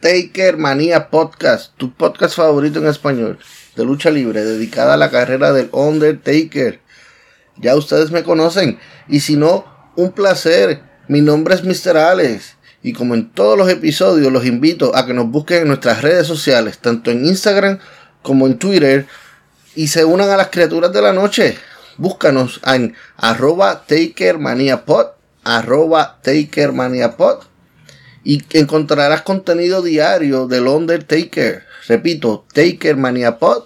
Taker Manía Podcast, tu podcast favorito en español de lucha libre, dedicada a la carrera del Undertaker. Ya ustedes me conocen, y si no, un placer. Mi nombre es Mr. Alex, y como en todos los episodios, los invito a que nos busquen en nuestras redes sociales, tanto en Instagram como en Twitter, y se unan a las criaturas de la noche. Búscanos en arroba takermaniapod, arroba takermaniapod, y encontrarás contenido diario del Undertaker. Repito, Takermaniapod,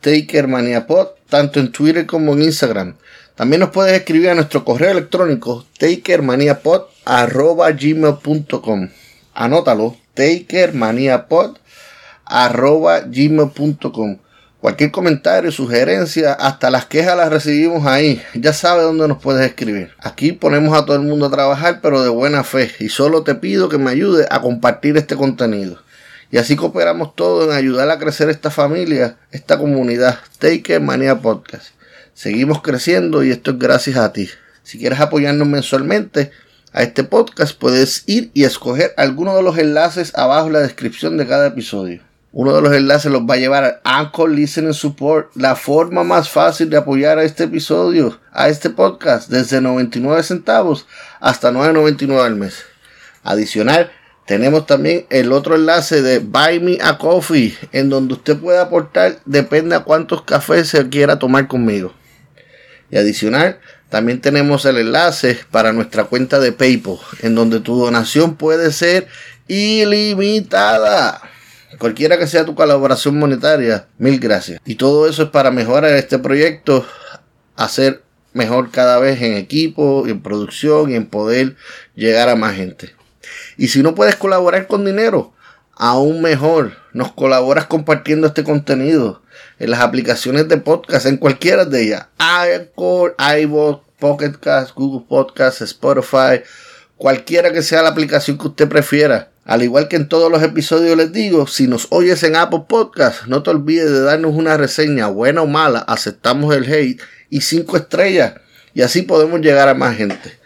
Takermaniapod, tanto en Twitter como en Instagram. También nos puedes escribir a nuestro correo electrónico takermaniapod.gmail.com Anótalo, takermaniapod.gmail.com Cualquier comentario, sugerencia, hasta las quejas las recibimos ahí. Ya sabes dónde nos puedes escribir. Aquí ponemos a todo el mundo a trabajar, pero de buena fe. Y solo te pido que me ayudes a compartir este contenido. Y así cooperamos todos en ayudar a crecer esta familia, esta comunidad. Taker Manía Podcast. Seguimos creciendo y esto es gracias a ti. Si quieres apoyarnos mensualmente a este podcast, puedes ir y escoger alguno de los enlaces abajo en la descripción de cada episodio. Uno de los enlaces los va a llevar a Anchor Listening Support, la forma más fácil de apoyar a este episodio, a este podcast, desde 99 centavos hasta 9.99 al mes. Adicional, tenemos también el otro enlace de Buy Me a Coffee, en donde usted puede aportar, depende a cuántos cafés se quiera tomar conmigo. Y adicional, también tenemos el enlace para nuestra cuenta de PayPal, en donde tu donación puede ser ilimitada. Cualquiera que sea tu colaboración monetaria, mil gracias. Y todo eso es para mejorar este proyecto, hacer mejor cada vez en equipo, en producción y en poder llegar a más gente. Y si no puedes colaborar con dinero, aún mejor, nos colaboras compartiendo este contenido en las aplicaciones de podcast, en cualquiera de ellas. Anchor, iVoox, Pocket Cast, Google Podcast, Spotify, cualquiera que sea la aplicación que usted prefiera. Al igual que en todos los episodios les digo, si nos oyes en Apple Podcast, no te olvides de darnos una reseña, buena o mala, aceptamos el hate y cinco estrellas. Y así podemos llegar a más gente.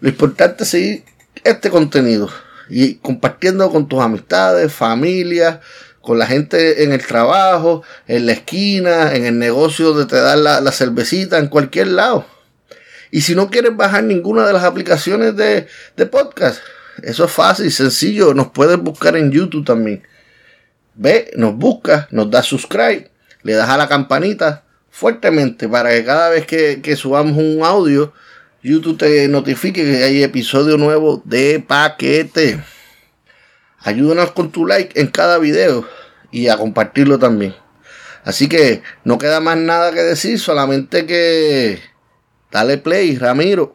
Lo importante es seguir este contenido y compartiendo con tus amistades, familia, con la gente en el trabajo, en la esquina, en el negocio donde te dan la, la cervecita, en cualquier lado. Y si no quieres bajar ninguna de las aplicaciones de, de podcast, eso es fácil, sencillo. Nos puedes buscar en YouTube también. Ve, nos buscas, nos das subscribe, le das a la campanita fuertemente para que cada vez que, que subamos un audio, YouTube te notifique que hay episodio nuevo de paquete. Ayúdanos con tu like en cada video y a compartirlo también. Así que no queda más nada que decir, solamente que dale play, Ramiro.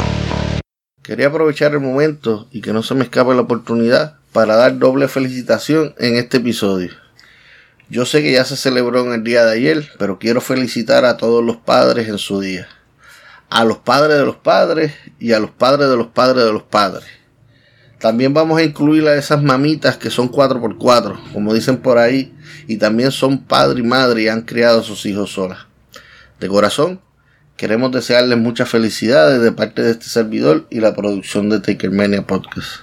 Quería aprovechar el momento y que no se me escape la oportunidad para dar doble felicitación en este episodio. Yo sé que ya se celebró en el día de ayer, pero quiero felicitar a todos los padres en su día. A los padres de los padres y a los padres de los padres de los padres. También vamos a incluir a esas mamitas que son 4x4, como dicen por ahí, y también son padre y madre y han criado a sus hijos solas. De corazón, queremos desearles muchas felicidades de parte de este servidor y la producción de Takermania Podcast.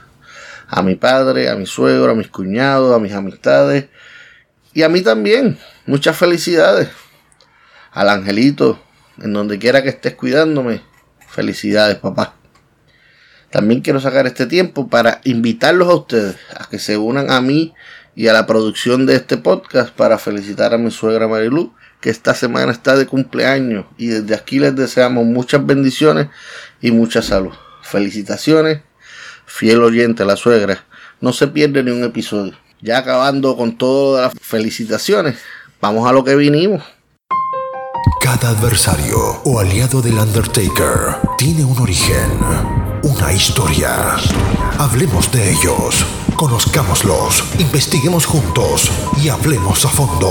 A mi padre, a mi suegro, a mis cuñados, a mis amistades y a mí también. Muchas felicidades. Al angelito, en donde quiera que estés cuidándome. Felicidades, papá. También quiero sacar este tiempo para invitarlos a ustedes a que se unan a mí y a la producción de este podcast para felicitar a mi suegra Marilu, que esta semana está de cumpleaños y desde aquí les deseamos muchas bendiciones y mucha salud. Felicitaciones, fiel oyente la suegra. No se pierde ni un episodio. Ya acabando con todas las felicitaciones, vamos a lo que vinimos. Cada adversario o aliado del Undertaker tiene un origen una historia. Hablemos de ellos, conozcámoslos, investiguemos juntos y hablemos a fondo.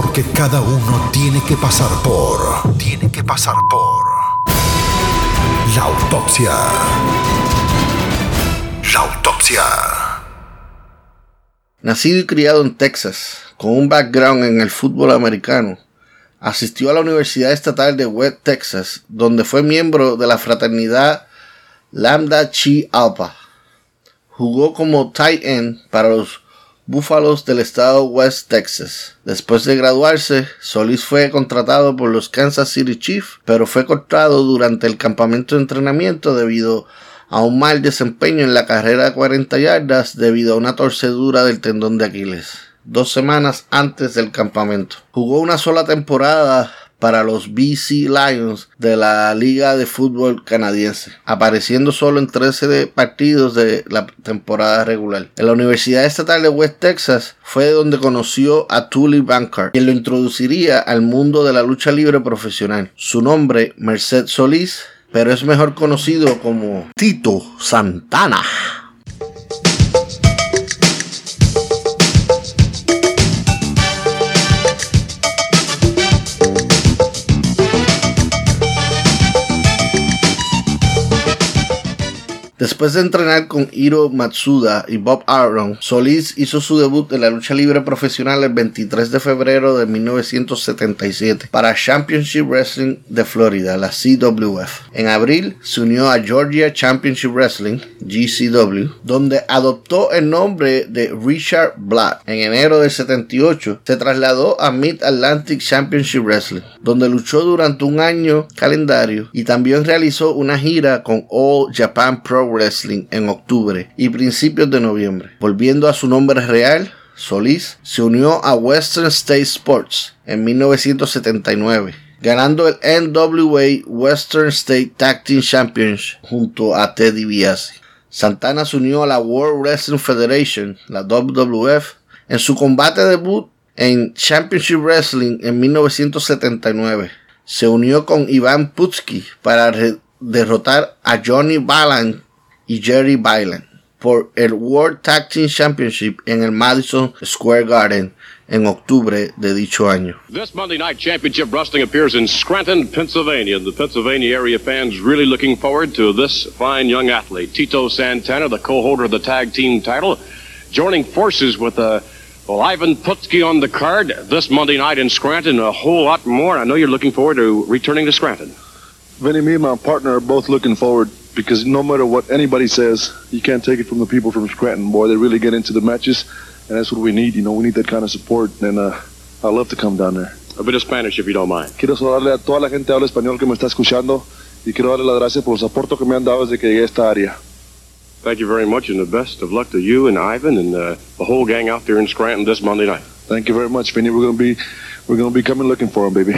Porque cada uno tiene que pasar por... Tiene que pasar por... La autopsia. La autopsia. Nacido y criado en Texas, con un background en el fútbol americano, asistió a la Universidad Estatal de West Texas, donde fue miembro de la fraternidad Lambda Chi Alpha. Jugó como tight end para los Buffaloes del estado West Texas. Después de graduarse, Solis fue contratado por los Kansas City Chiefs, pero fue cortado durante el campamento de entrenamiento debido a un mal desempeño en la carrera de 40 yardas debido a una torcedura del tendón de Aquiles, dos semanas antes del campamento. Jugó una sola temporada para los BC Lions de la Liga de Fútbol Canadiense, apareciendo solo en 13 partidos de la temporada regular. En la Universidad Estatal de West Texas fue donde conoció a Tully Bankard, quien lo introduciría al mundo de la lucha libre profesional. Su nombre, Merced Solís, pero es mejor conocido como Tito Santana. Después de entrenar con Hiro Matsuda y Bob Arum, Solís hizo su debut en la lucha libre profesional el 23 de febrero de 1977 para Championship Wrestling de Florida, la CWF. En abril se unió a Georgia Championship Wrestling, GCW, donde adoptó el nombre de Richard Black. En enero del 78 se trasladó a Mid Atlantic Championship Wrestling, donde luchó durante un año calendario y también realizó una gira con All Japan Pro Wrestling en octubre y principios de noviembre. Volviendo a su nombre real, Solís se unió a Western State Sports en 1979, ganando el NWA Western State Tag Team Championship junto a Teddy Biasi. Santana se unió a la World Wrestling Federation, la WWF, en su combate debut en Championship Wrestling en 1979. Se unió con Iván Putski para derrotar a Johnny Balan y Jerry Byland por el World Tag Team Championship en el Madison Square Garden en octubre de dicho año. This Monday night championship wrestling appears in Scranton, Pennsylvania. The Pennsylvania area fans really looking forward to this fine young athlete, Tito Santana, the co-holder of the tag team title, joining forces with uh, well, Ivan Putski on the card this Monday night in Scranton. A whole lot more. I know you're looking forward to returning to Scranton. Vinny, me and my partner are both looking forward because no matter what anybody says, you can't take it from the people from Scranton, boy. They really get into the matches, and that's what we need. You know, we need that kind of support, and uh, I love to come down there. A bit of Spanish, if you don't mind. Quiero darle a toda la gente que habla español que me está escuchando y quiero darle las gracias por el soporte que me han dado desde que llegué a esta área. Thank you very much, and the best of luck to you and Ivan and uh, the whole gang out there in Scranton this Monday night. Thank you very much, Vinny. We're gonna be, we're gonna be coming looking for him, baby.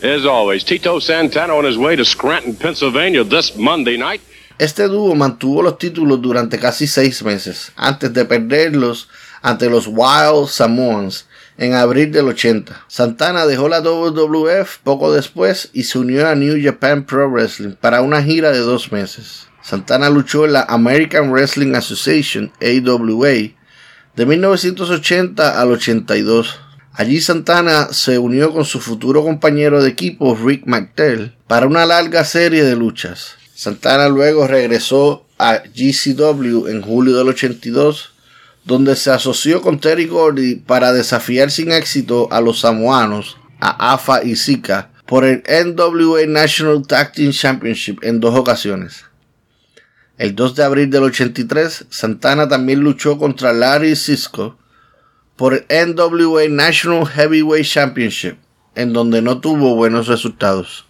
As always, Tito Santana on his way to Scranton, Pennsylvania this Monday night. Este dúo mantuvo los títulos durante casi seis meses, antes de perderlos ante los Wild Samoans en abril del 80. Santana dejó la WWF poco después y se unió a New Japan Pro Wrestling para una gira de dos meses. Santana luchó en la American Wrestling Association, AWA, de 1980 al 82. Allí Santana se unió con su futuro compañero de equipo Rick McTell para una larga serie de luchas. Santana luego regresó a GCW en julio del 82, donde se asoció con Terry Gordy para desafiar sin éxito a los samoanos, a AFA y Zika, por el NWA National Tag Team Championship en dos ocasiones. El 2 de abril del 83, Santana también luchó contra Larry Cisco por el NWA National Heavyweight Championship, en donde no tuvo buenos resultados.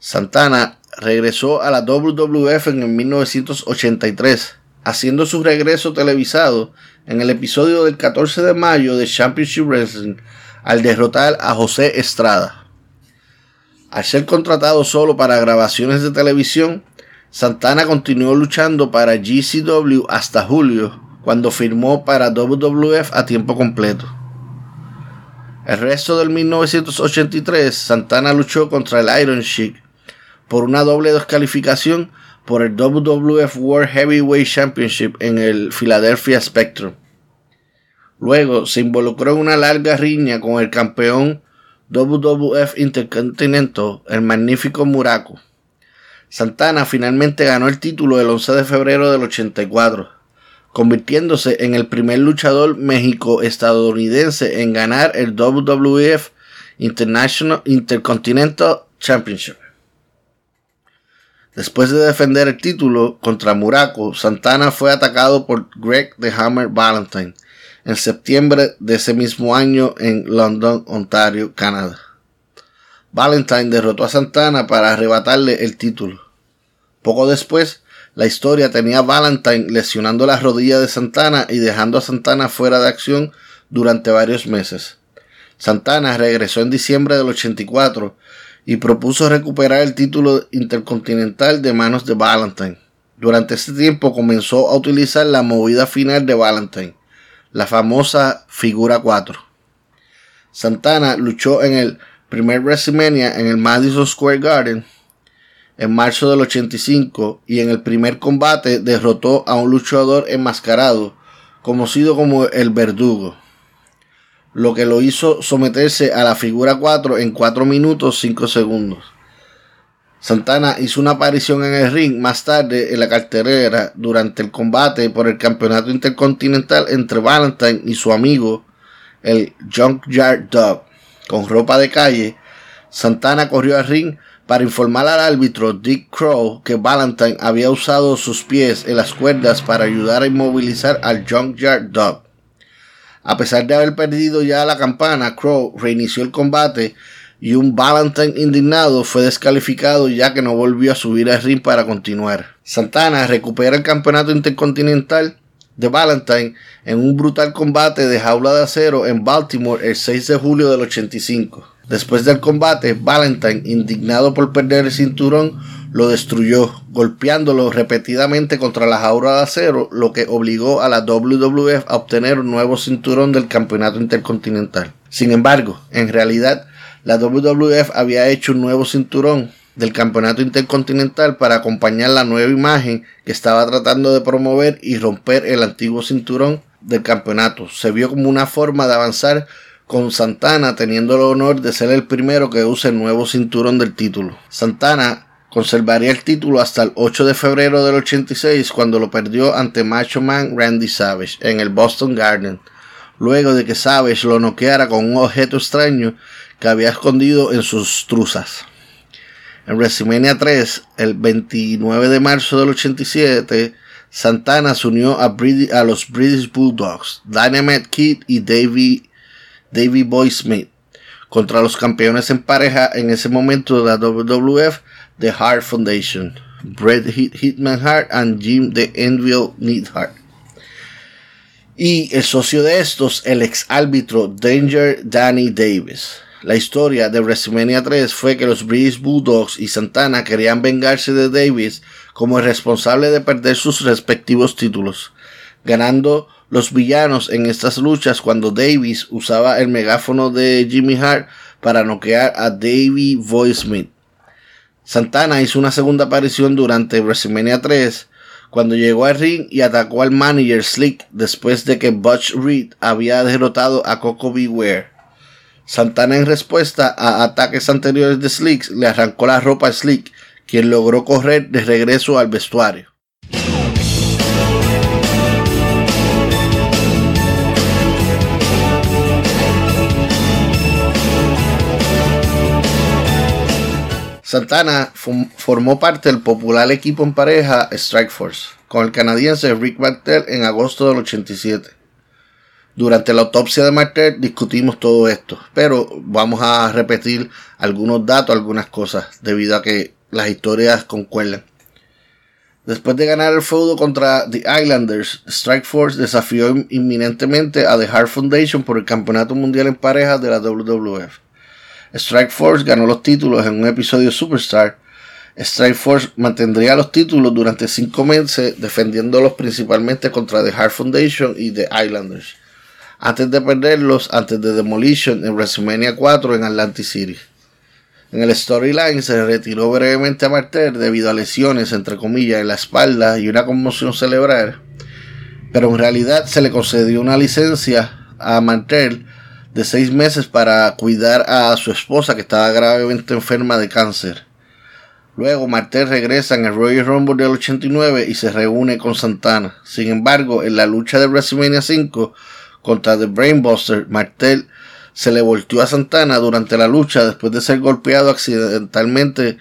Santana regresó a la WWF en el 1983, haciendo su regreso televisado en el episodio del 14 de mayo de Championship Wrestling al derrotar a José Estrada. Al ser contratado solo para grabaciones de televisión, Santana continuó luchando para GCW hasta julio, cuando firmó para WWF a tiempo completo. El resto del 1983, Santana luchó contra el Iron Sheik por una doble descalificación por el WWF World Heavyweight Championship en el Philadelphia Spectrum. Luego se involucró en una larga riña con el campeón WWF Intercontinental, el magnífico Muraco. Santana finalmente ganó el título el 11 de febrero del 84, convirtiéndose en el primer luchador méxico-estadounidense en ganar el WWF International Intercontinental Championship. Después de defender el título contra Muraco, Santana fue atacado por Greg the Hammer Valentine en septiembre de ese mismo año en London, Ontario, Canadá. Valentine derrotó a Santana para arrebatarle el título. Poco después, la historia tenía a Valentine lesionando la rodilla de Santana y dejando a Santana fuera de acción durante varios meses. Santana regresó en diciembre del 84 y propuso recuperar el título intercontinental de manos de Valentine. Durante este tiempo comenzó a utilizar la movida final de Valentine, la famosa figura 4. Santana luchó en el primer WrestleMania en el Madison Square Garden en marzo del 85 y en el primer combate derrotó a un luchador enmascarado conocido como el Verdugo, lo que lo hizo someterse a la figura 4 en 4 minutos 5 segundos. Santana hizo una aparición en el ring más tarde en la carterera durante el combate por el campeonato intercontinental entre Valentine y su amigo el Junkyard Dog con ropa de calle, Santana corrió al ring para informar al árbitro Dick Crow que Valentine había usado sus pies en las cuerdas para ayudar a inmovilizar al Junkyard Dog. A pesar de haber perdido ya la campana, Crow reinició el combate y un Valentine indignado fue descalificado ya que no volvió a subir al ring para continuar. Santana recupera el campeonato intercontinental de Valentine en un brutal combate de jaula de acero en Baltimore el 6 de julio del 85. Después del combate, Valentine, indignado por perder el cinturón, lo destruyó, golpeándolo repetidamente contra la jaula de acero, lo que obligó a la WWF a obtener un nuevo cinturón del campeonato intercontinental. Sin embargo, en realidad, la WWF había hecho un nuevo cinturón del campeonato intercontinental para acompañar la nueva imagen que estaba tratando de promover y romper el antiguo cinturón del campeonato. Se vio como una forma de avanzar con Santana teniendo el honor de ser el primero que use el nuevo cinturón del título. Santana conservaría el título hasta el 8 de febrero del 86 cuando lo perdió ante Macho Man Randy Savage en el Boston Garden, luego de que Savage lo noqueara con un objeto extraño que había escondido en sus truzas. En WrestleMania 3, el 29 de marzo del 87, Santana se unió a, a los British Bulldogs, Dynamite Kid y Davey, Davey Boy Smith, contra los campeones en pareja en ese momento de la WWF, The Hart Foundation, Bret Hitman Hart and Jim the Envil Neidhart. Y el socio de estos, el ex árbitro Danger Danny Davis. La historia de WrestleMania 3 fue que los British Bulldogs y Santana querían vengarse de Davis como el responsable de perder sus respectivos títulos, ganando los villanos en estas luchas cuando Davis usaba el megáfono de Jimmy Hart para noquear a Davey Boy Smith. Santana hizo una segunda aparición durante WrestleMania 3 cuando llegó al ring y atacó al manager Slick después de que Butch Reed había derrotado a Coco Beware. Santana en respuesta a ataques anteriores de Slick le arrancó la ropa a Slick, quien logró correr de regreso al vestuario. Santana formó parte del popular equipo en pareja Strike Force con el canadiense Rick Martel en agosto del 87. Durante la autopsia de Martel discutimos todo esto, pero vamos a repetir algunos datos, algunas cosas, debido a que las historias concuerdan. Después de ganar el feudo contra The Islanders, Strike Force desafió inminentemente a The Hart Foundation por el Campeonato Mundial en Parejas de la WWF. Strike Force ganó los títulos en un episodio Superstar. Strike Force mantendría los títulos durante cinco meses, defendiéndolos principalmente contra The Hart Foundation y The Islanders, antes de perderlos antes de Demolition en WrestleMania 4 en Atlantic City. En el storyline se retiró brevemente a Martel debido a lesiones, entre comillas, en la espalda y una conmoción cerebral, pero en realidad se le concedió una licencia a Martel de seis meses para cuidar a su esposa que estaba gravemente enferma de cáncer. Luego Martel regresa en el Royal Rumble del 89 y se reúne con Santana. Sin embargo, en la lucha de WrestleMania 5 contra The Brainbuster, Martel se le volteó a Santana durante la lucha después de ser golpeado accidentalmente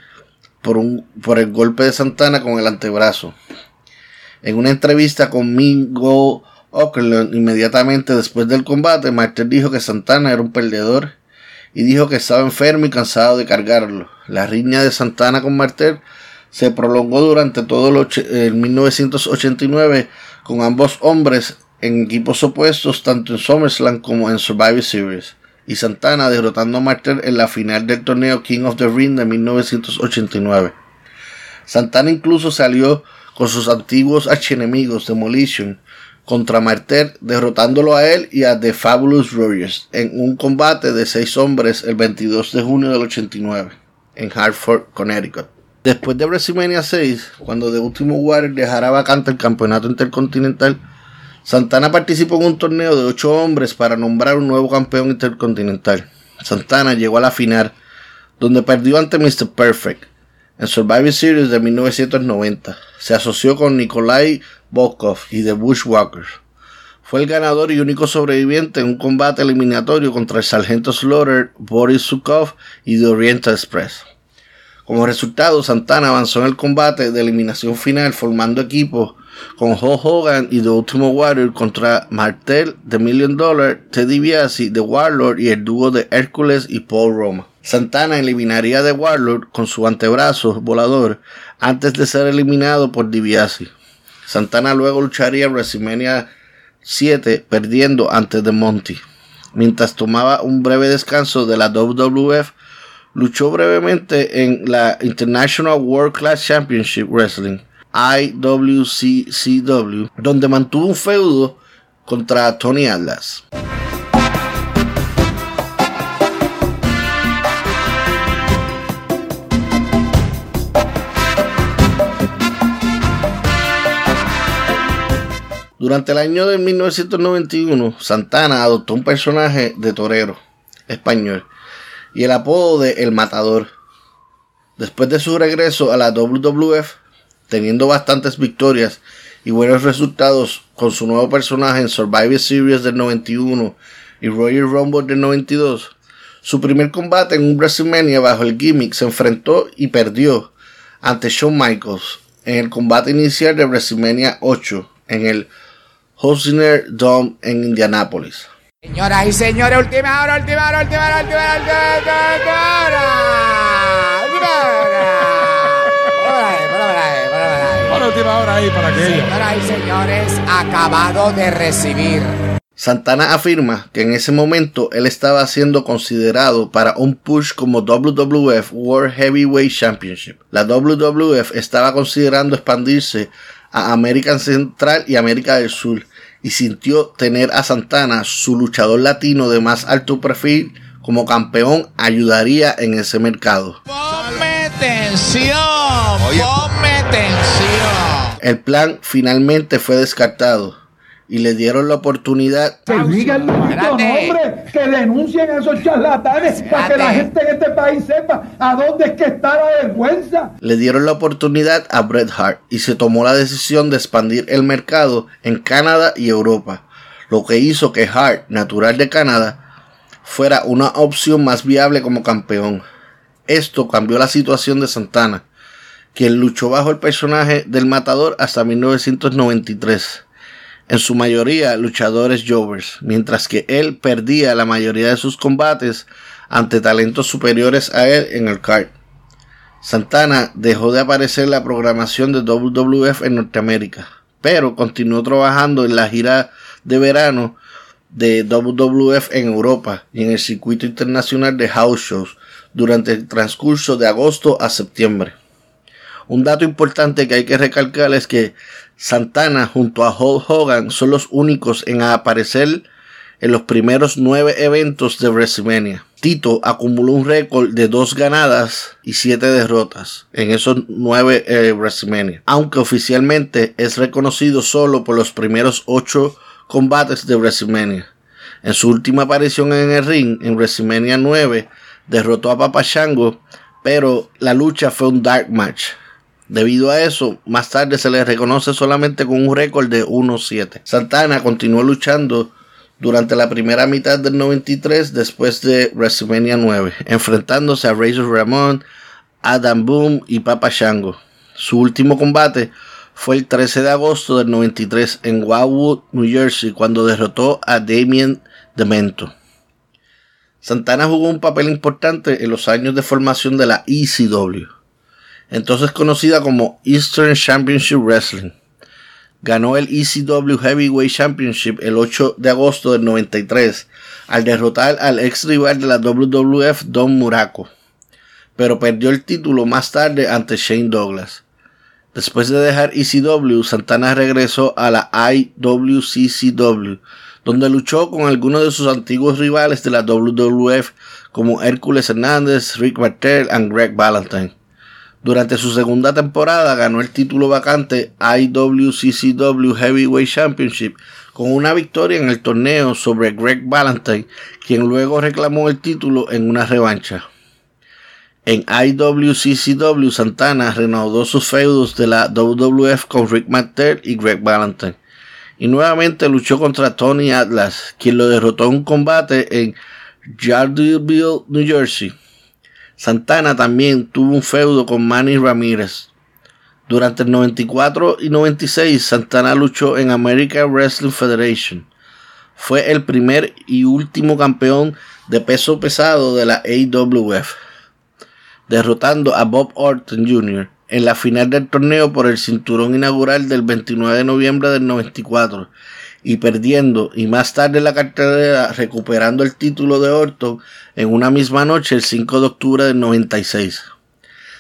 por, un, por el golpe de Santana con el antebrazo. En una entrevista con Inmediatamente después del combate, Martel dijo que Santana era un perdedor y dijo que estaba enfermo y cansado de cargarlo. La riña de Santana con Martel se prolongó durante todo el 1989 con ambos hombres en equipos opuestos tanto en SummerSlam como en Survivor Series y Santana derrotando a Martel en la final del torneo King of the Ring de 1989. Santana incluso salió con sus antiguos archienemigos Demolition contra Martel, derrotándolo a él y a The Fabulous Warriors en un combate de seis hombres el 22 de junio del 89 en Hartford, Connecticut. Después de WrestleMania 6, cuando The Ultimate Warrior dejara vacante el campeonato intercontinental, Santana participó en un torneo de ocho hombres para nombrar un nuevo campeón intercontinental. Santana llegó a la final, donde perdió ante Mr. Perfect en Survivor Series de 1990. Se asoció con Nikolai Volkov y The Bushwhackers. Fue el ganador y único sobreviviente en un combate eliminatorio contra el sargento Slaughter, Boris Sukov y The Oriental Express. Como resultado, Santana avanzó en el combate de eliminación final formando equipo con Hulk Hogan y The Ultimate Warrior contra Martel, The Million Dollar, Teddy Biasi, The Warlord y el dúo de Hércules y Paul Roma. Santana eliminaría The Warlord con su antebrazo volador antes de ser eliminado por DiBiase. Santana luego lucharía en WrestleMania 7 perdiendo ante The Monty. Mientras tomaba un breve descanso de la WWF, luchó brevemente en la International World Class Championship Wrestling, IWCCW, donde mantuvo un feudo contra Tony Atlas. Durante el año de 1991, Santana adoptó un personaje de torero español y el apodo de El Matador. Después de su regreso a la WWF, teniendo bastantes victorias y buenos resultados con su nuevo personaje en Survivor Series del 91 y Royal Rumble del 92, su primer combate en un WrestleMania bajo el gimmick se enfrentó y perdió ante Shawn Michaels en el combate inicial de WrestleMania 8 en el Hosner Dome en Indianápolis. Señoras y señores, última hora, última hora, última hora, última hora, última hora. última hora ahí para que Señoras y señores, acabado de recibir. Santana afirma que en ese momento él estaba siendo considerado para un push como WWF World Heavyweight Championship. La WWF estaba considerando expandirse a América Central y América del Sur y sintió tener a Santana, su luchador latino de más alto perfil, como campeón ayudaría en ese mercado. ¡Ponme tensión! ¡Ponme tensión! El plan finalmente fue descartado. Y le dieron la oportunidad. Que que denuncien a esos charlatanes para que la gente en este país sepa a dónde es que está la vergüenza. Le dieron la oportunidad a Bret Hart y se tomó la decisión de expandir el mercado en Canadá y Europa, lo que hizo que Hart, natural de Canadá, fuera una opción más viable como campeón. Esto cambió la situación de Santana, quien luchó bajo el personaje del matador hasta 1993 en su mayoría luchadores jovers, mientras que él perdía la mayoría de sus combates ante talentos superiores a él en el card. Santana dejó de aparecer la programación de WWF en Norteamérica, pero continuó trabajando en la gira de verano de WWF en Europa y en el circuito internacional de house shows durante el transcurso de agosto a septiembre. Un dato importante que hay que recalcar es que Santana junto a Hulk Hogan son los únicos en aparecer en los primeros nueve eventos de WrestleMania. Tito acumuló un récord de dos ganadas y siete derrotas en esos nueve eh, WrestleMania, aunque oficialmente es reconocido solo por los primeros ocho combates de WrestleMania. En su última aparición en el ring, en WrestleMania 9, derrotó a Papa Shango, pero la lucha fue un dark match. Debido a eso, más tarde se le reconoce solamente con un récord de 1-7. Santana continuó luchando durante la primera mitad del 93 después de WrestleMania 9, enfrentándose a Razor Ramon, Adam Boom y Papa Shango. Su último combate fue el 13 de agosto del 93 en Wildwood, New Jersey, cuando derrotó a Damien Demento. Santana jugó un papel importante en los años de formación de la ECW entonces conocida como Eastern Championship Wrestling. Ganó el ECW Heavyweight Championship el 8 de agosto del 93 al derrotar al ex rival de la WWF Don Muraco, pero perdió el título más tarde ante Shane Douglas. Después de dejar ECW, Santana regresó a la IWCCW, donde luchó con algunos de sus antiguos rivales de la WWF como Hércules Hernández, Rick Martel y Greg Valentine. Durante su segunda temporada ganó el título vacante IWCCW Heavyweight Championship con una victoria en el torneo sobre Greg Valentine, quien luego reclamó el título en una revancha. En IWCCW Santana reanudó sus feudos de la WWF con Rick Martel y Greg Valentine. Y nuevamente luchó contra Tony Atlas, quien lo derrotó en un combate en Yardville, New Jersey. Santana también tuvo un feudo con Manny Ramírez. Durante el 94 y 96, Santana luchó en American Wrestling Federation. Fue el primer y último campeón de peso pesado de la AWF, derrotando a Bob Orton Jr. en la final del torneo por el cinturón inaugural del 29 de noviembre del 94 y perdiendo y más tarde la cartelera recuperando el título de Orton en una misma noche el 5 de octubre del 96.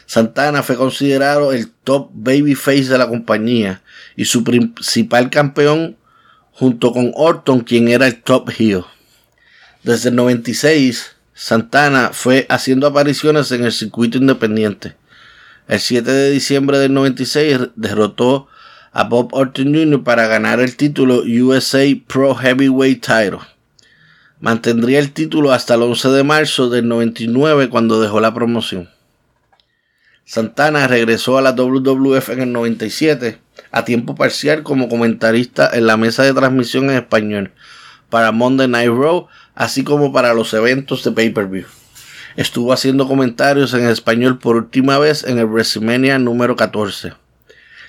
Santana fue considerado el top babyface de la compañía y su principal campeón junto con Orton quien era el top heel. Desde el 96 Santana fue haciendo apariciones en el circuito independiente. El 7 de diciembre del 96 derrotó a Bob Orton Jr. para ganar el título USA Pro Heavyweight Title. Mantendría el título hasta el 11 de marzo del 99 cuando dejó la promoción. Santana regresó a la WWF en el 97 a tiempo parcial como comentarista en la mesa de transmisión en español para Monday Night Raw, así como para los eventos de pay-per-view. Estuvo haciendo comentarios en español por última vez en el WrestleMania número 14.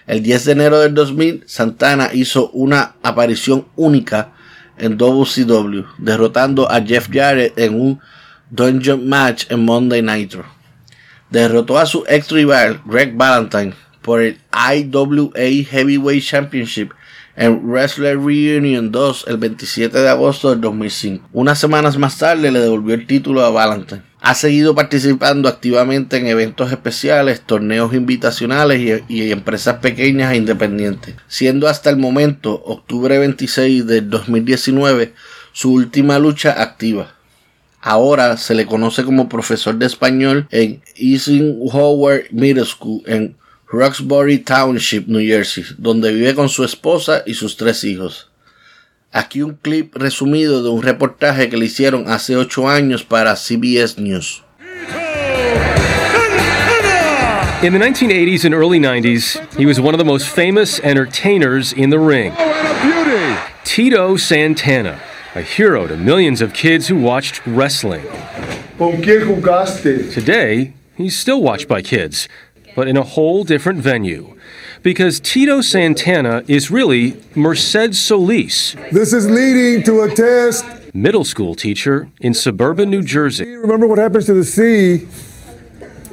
El 10 de enero del 2000, Santana hizo una aparición única en WCW, derrotando a Jeff Jarrett en un Dungeon Match en Monday Nitro. Derrotó a su ex rival Greg Valentine por el IWA Heavyweight Championship en Wrestler Reunion 2 el 27 de agosto del 2005. Unas semanas más tarde le devolvió el título a Valentine. Ha seguido participando activamente en eventos especiales, torneos invitacionales y, empresas pequeñas e independientes, siendo hasta el momento, octubre 26 del 2019, su última lucha activa. Ahora se le conoce como profesor de español en Eisenhower Middle School en Roxbury Township, New Jersey, donde vive con su esposa y sus tres hijos. Aquí un clip resumido de un reportaje que le hicieron hace 8 años para CBS News. In the 1980s and early 90s, he was one of the most famous entertainers in the ring. Tito Santana, a hero to millions of kids who watched wrestling. Today, he's still watched by kids, but in a whole different venue. Because Tito Santana is really Merced Solis. This is leading to a test. Middle school teacher in suburban New Jersey. Remember what happens to the sea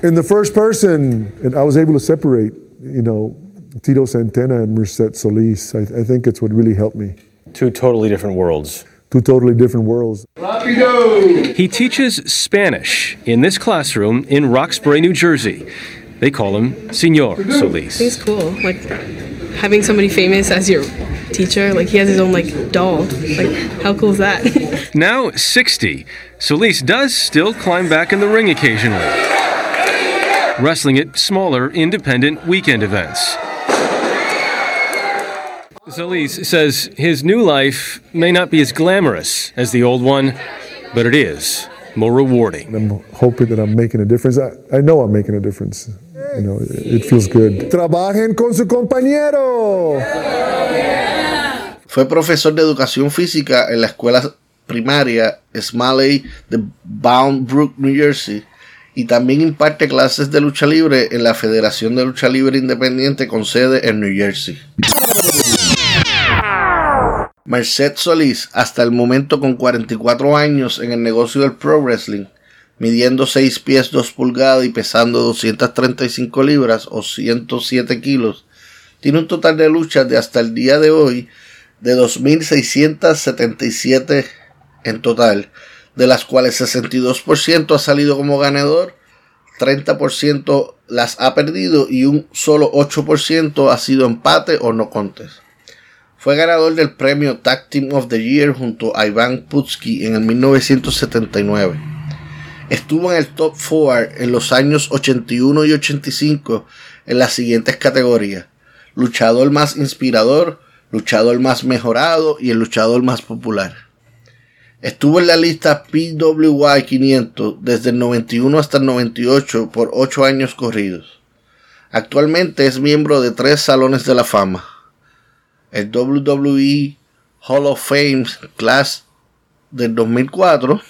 in the first person, and I was able to separate, you know, Tito Santana and Merced Solis. I, I think it's what really helped me. Two totally different worlds. Two totally different worlds. He teaches Spanish in this classroom in Roxbury, New Jersey. They call him Senor Solis. He's cool. Like having somebody famous as your teacher. Like he has his own like doll. Like how cool is that? now 60, Solis does still climb back in the ring occasionally, wrestling at smaller independent weekend events. Solis says his new life may not be as glamorous as the old one, but it is more rewarding. I'm hoping that I'm making a difference. I, I know I'm making a difference. You know, it, it feels good. Trabajen con su compañero. Fue profesor de educación física en la escuela primaria Smalley de Bound Brook, New Jersey, y también imparte clases de lucha libre en la Federación de Lucha Libre Independiente con sede en New Jersey. Merced Solís, hasta el momento con 44 años en el negocio del pro wrestling, midiendo 6 pies 2 pulgadas y pesando 235 libras o 107 kilos, tiene un total de luchas de hasta el día de hoy de 2.677 en total, de las cuales 62% ha salido como ganador, 30% las ha perdido y un solo 8% ha sido empate o no contes. Fue ganador del premio Tag Team of the Year junto a Ivan Putski en el 1979. Estuvo en el top 4 en los años 81 y 85 en las siguientes categorías. Luchador más inspirador, luchador más mejorado y el luchador más popular. Estuvo en la lista PWI 500 desde el 91 hasta el 98 por 8 años corridos. Actualmente es miembro de tres salones de la fama. El WWE Hall of Fame Class del 2004,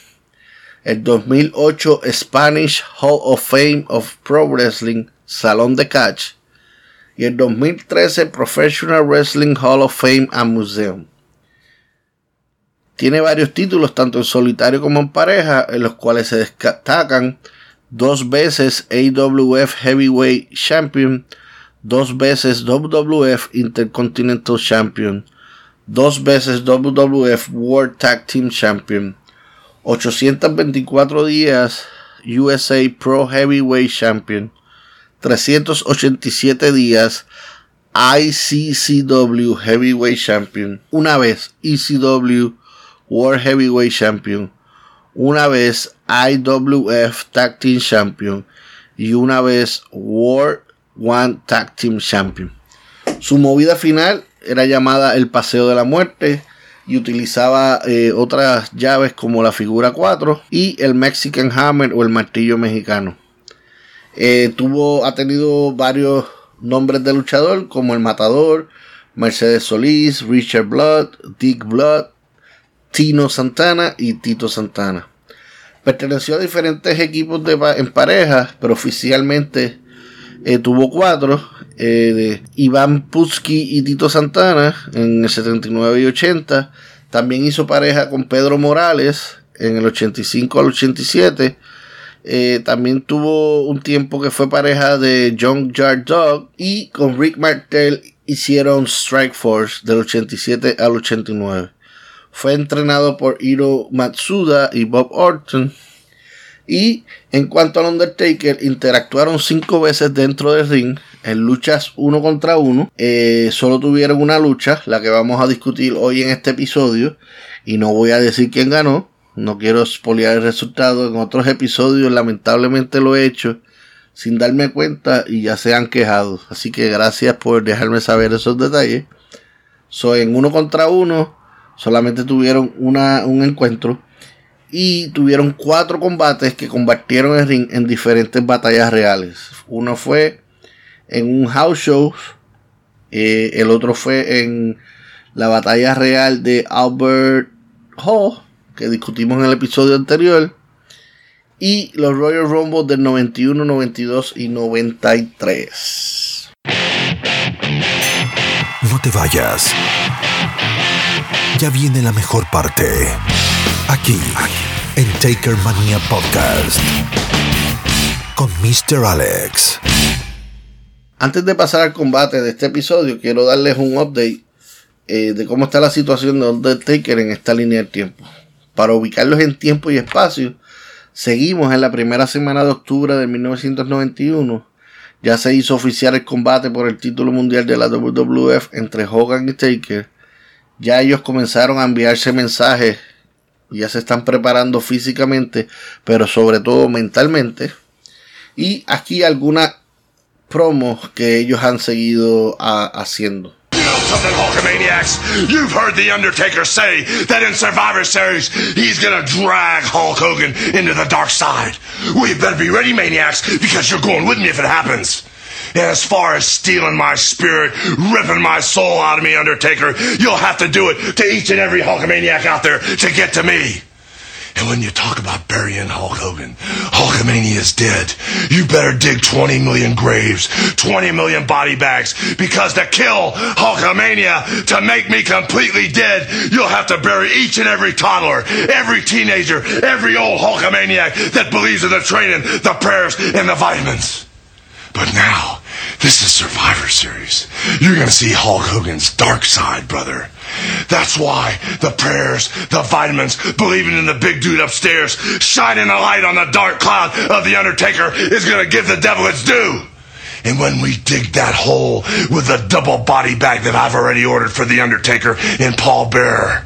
el 2008 Spanish Hall of Fame of Pro Wrestling Salón de Catch y el 2013 Professional Wrestling Hall of Fame and Museum. Tiene varios títulos, tanto en solitario como en pareja, en los cuales se destacan dos veces AWF Heavyweight Champion, dos veces WWF Intercontinental Champion, dos veces WWF World Tag Team Champion, 824 días USA Pro Heavyweight Champion, 387 días ICCW Heavyweight Champion, una vez ECW World Heavyweight Champion, una vez IWF Tag Team Champion. Y una vez World One Tag Team Champion. Su movida final era llamada el Paseo de la Muerte y utilizaba eh, otras llaves como la figura 4 y el Mexican Hammer o el martillo mexicano. Eh, tuvo, ha tenido varios nombres de luchador como el Matador, Mercedes Solís, Richard Blood, Dick Blood, Tino Santana y Tito Santana. Perteneció a diferentes equipos de, en pareja, pero oficialmente eh, tuvo cuatro. Eh, Iván Putski y Tito Santana en el 79 y 80. También hizo pareja con Pedro Morales en el 85 al 87. Eh, también tuvo un tiempo que fue pareja de John Yard Dog. Y con Rick Martel hicieron Strike Force del 87 al 89. Fue entrenado por Hiro Matsuda y Bob Orton. Y en cuanto al Undertaker, interactuaron cinco veces dentro del ring en luchas uno contra uno. Eh, solo tuvieron una lucha, la que vamos a discutir hoy en este episodio. Y no voy a decir quién ganó. No quiero spoilear el resultado. En otros episodios, lamentablemente lo he hecho sin darme cuenta y ya se han quejado. Así que gracias por dejarme saber esos detalles. Soy en uno contra uno. Solamente tuvieron una, un encuentro y tuvieron cuatro combates que combatieron en, ring en diferentes batallas reales. Uno fue en un house show, eh, el otro fue en la batalla real de Albert Hall, que discutimos en el episodio anterior, y los Royal Rumble del 91, 92 y 93. No te vayas. Ya viene la mejor parte. Aquí, en Taker Mania Podcast. Con Mr. Alex. Antes de pasar al combate de este episodio, quiero darles un update eh, de cómo está la situación de Undertaker en esta línea del tiempo. Para ubicarlos en tiempo y espacio, seguimos en la primera semana de octubre de 1991. Ya se hizo oficial el combate por el título mundial de la WWF entre Hogan y Taker. Ya ellos comenzaron a enviarse mensajes. Ya se están preparando físicamente, pero sobre todo mentalmente. Y aquí algunas promos que ellos han seguido a, haciendo. something, Hulkamaniacs? You've heard The Undertaker say that in Survivor Series, he's gonna drag Hulk Hogan into the dark side. You better be ready, Maniacs, because you're going with me if it happens. And as far as stealing my spirit, ripping my soul out of me, Undertaker, you'll have to do it to each and every Hulkamaniac out there to get to me. And when you talk about burying Hulk Hogan, Hulkamania is dead. You better dig 20 million graves, 20 million body bags, because to kill Hulkamania, to make me completely dead, you'll have to bury each and every toddler, every teenager, every old Hulkamaniac that believes in the training, the prayers, and the vitamins. But now, this is Survivor Series. You're gonna see Hulk Hogan's dark side, brother. That's why the prayers, the vitamins, believing in the big dude upstairs, shining a light on the dark cloud of the Undertaker is gonna give the devil its due. And when we dig that hole with the double body bag that I've already ordered for the Undertaker and Paul Bearer,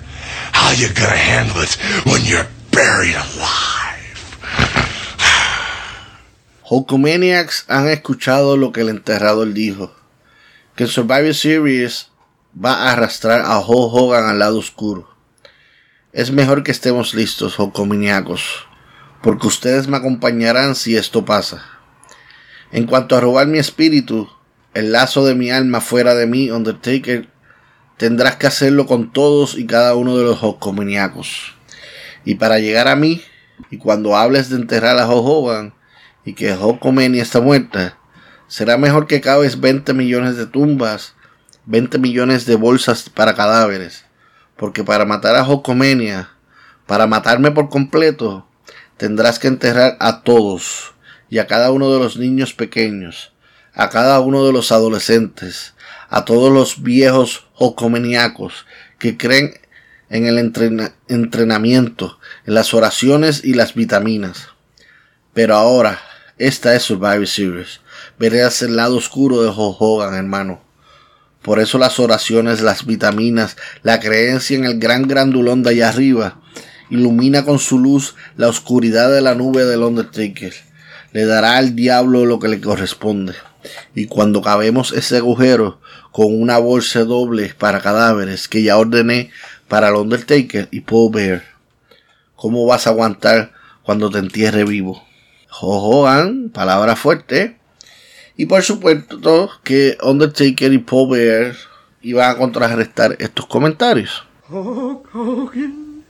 how you gonna handle it when you're buried alive? Hulkamaniacs han escuchado lo que el enterrador dijo, que en Survivor Series va a arrastrar a Hulk Hogan al lado oscuro. Es mejor que estemos listos, Hulkamaniacos, porque ustedes me acompañarán si esto pasa. En cuanto a robar mi espíritu, el lazo de mi alma fuera de mí, Undertaker, tendrás que hacerlo con todos y cada uno de los Hulkamaniacos. Y para llegar a mí, y cuando hables de enterrar a Hulk Hogan, y que Hulkamania está muerta, será mejor que cabes 20 millones de tumbas, 20 millones de bolsas para cadáveres, porque para matar a Hulkamania, para matarme por completo, tendrás que enterrar a todos y a cada uno de los niños pequeños, a cada uno de los adolescentes, a todos los viejos Hulkamaniacos que creen en el entrenamiento, en las oraciones y las vitaminas. Pero ahora, esta es Survivor Series. Verás el lado oscuro de Hulk Hogan, hermano. Por eso las oraciones, las vitaminas, la creencia en el gran grandulón de allá arriba, ilumina con su luz la oscuridad de la nube del Undertaker. Le dará al diablo lo que le corresponde. Y cuando cabemos ese agujero con una bolsa doble para cadáveres que ya ordené para el Undertaker y Paul Bear, ¿cómo vas a aguantar cuando te entierre vivo? Hogan, palabra fuerte. Y por supuesto que Undertaker y Paul Bear iban a contrarrestar estos comentarios. Hulk Hogan.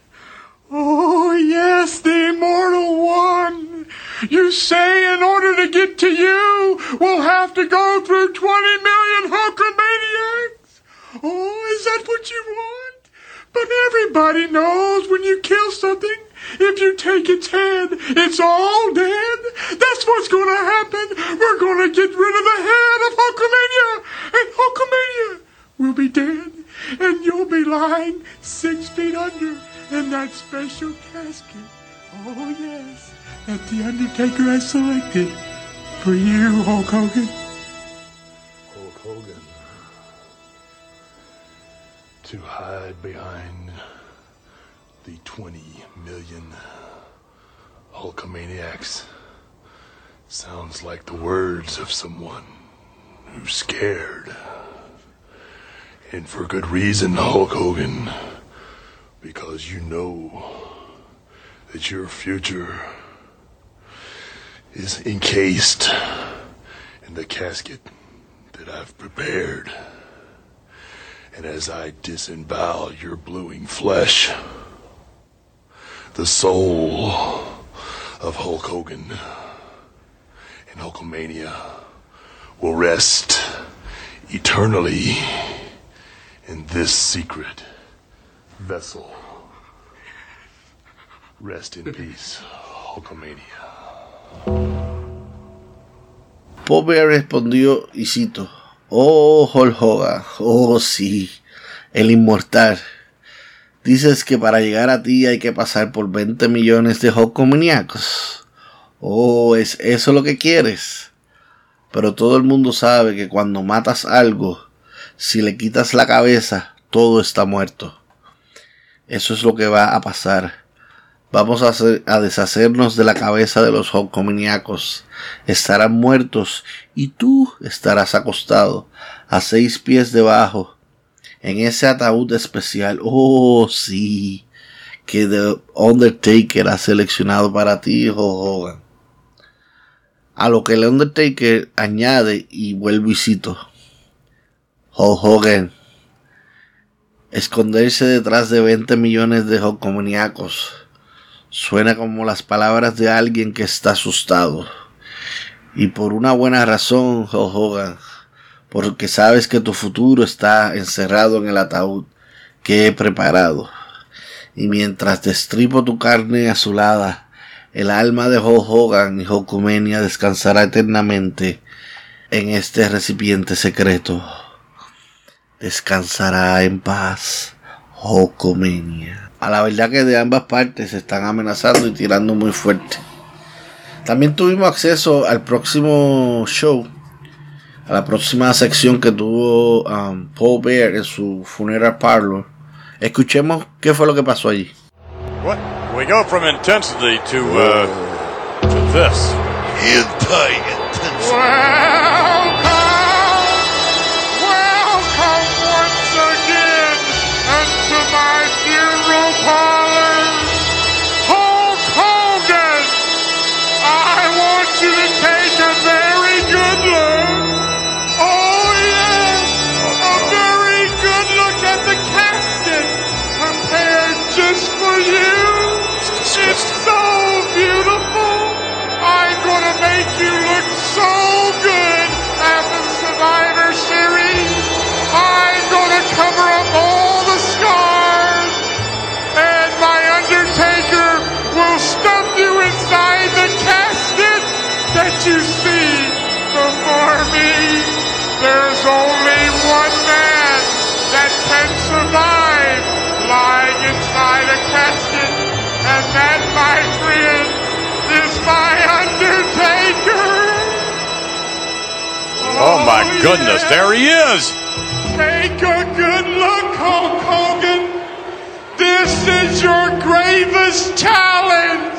Oh, yes, the immortal one. You say in order to get to you, we'll have to go through 20 million Hulkamaniacs. Oh, is that what you want? But everybody knows when you kill something, if you take its head, it's all dead. That's what's gonna happen. We're gonna get rid of the head of Hulkamania, and Hulkamania will be dead, and you'll be lying six feet under in that special casket. Oh yes, that the Undertaker has selected for you, Hulk Hogan. Hulk Hogan. To hide behind the 20 million Hulkamaniacs sounds like the words of someone who's scared. And for good reason, Hulk Hogan. because you know that your future is encased in the casket that I've prepared. And as I disembowel your bluing flesh, the soul of Hulk Hogan and Hulkamania will rest eternally in this secret vessel. Rest in peace, Hulkamania. Pope respondió y cito, Oh Hulk Hogan, oh sí, el inmortal. Dices que para llegar a ti hay que pasar por 20 millones de Hulkamaniacos. Oh, ¿es eso lo que quieres? Pero todo el mundo sabe que cuando matas algo, si le quitas la cabeza, todo está muerto. Eso es lo que va a pasar. Vamos a, a deshacernos de la cabeza de los Hulkamaniacos. Estarán muertos y tú estarás acostado a seis pies debajo en ese ataúd especial. Oh, sí, que The Undertaker ha seleccionado para ti, Hogan. A lo que el Undertaker añade y vuelvo y cito. Hogan. Esconderse detrás de 20 millones de Hulkamaniacos. Suena como las palabras de alguien que está asustado. Y por una buena razón, Hogan porque sabes que tu futuro está encerrado en el ataúd que he preparado. Y mientras destripo tu carne azulada, el alma de Hulk Hogan y Hulkumenia descansará eternamente en este recipiente secreto. Descansará en paz, Hulkumenia. A la verdad que de ambas partes se están amenazando y tirando muy fuerte. También tuvimos acceso al próximo show a la próxima sección que tuvo um, Paul Bear en su funeral parlor. Escuchemos qué fue lo que pasó allí. What? We go from intensity to uh, to this. Welcome so good at the Survivor Series. I'm gonna cover up all the scars, and my Undertaker will stuff you inside the casket that you see before me. There's only one man that can survive lying inside a casket, and that, my friend, is my Undertaker. Oh my goodness, there he is. Take a good look, Hulk Hogan. This is your gravest challenge.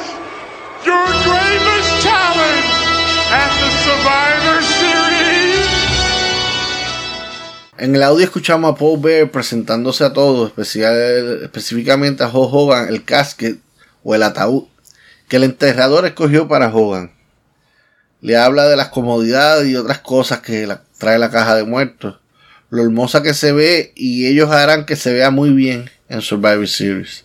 Your gravest challenge at the Survivor Series. En el audio escuchamos a Paul Bear presentándose a todos, especial, específicamente a Hulk Hogan, el casket o el ataúd que el enterrador escogió para Hogan. Le habla de las comodidades y otras cosas que trae la caja de muertos, lo hermosa que se ve y ellos harán que se vea muy bien en Survivor Series.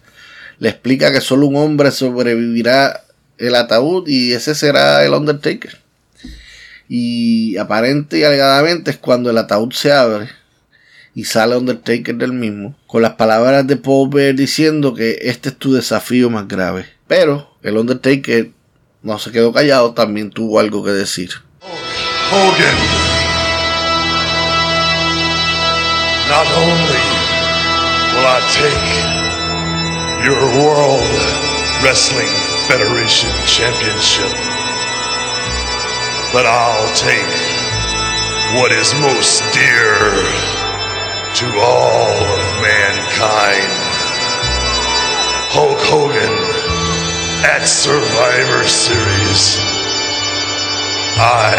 Le explica que solo un hombre sobrevivirá el ataúd y ese será el Undertaker. Y aparente y alegadamente es cuando el ataúd se abre y sale Undertaker del mismo, con las palabras de Paul Bear diciendo que este es tu desafío más grave. Pero el Undertaker no se quedó callado, también tuvo algo que decir. Hogan. Not only will I take your World Wrestling Federation Championship, but I'll take what is most dear to all of mankind. Hulk Hogan at Survivor Series. I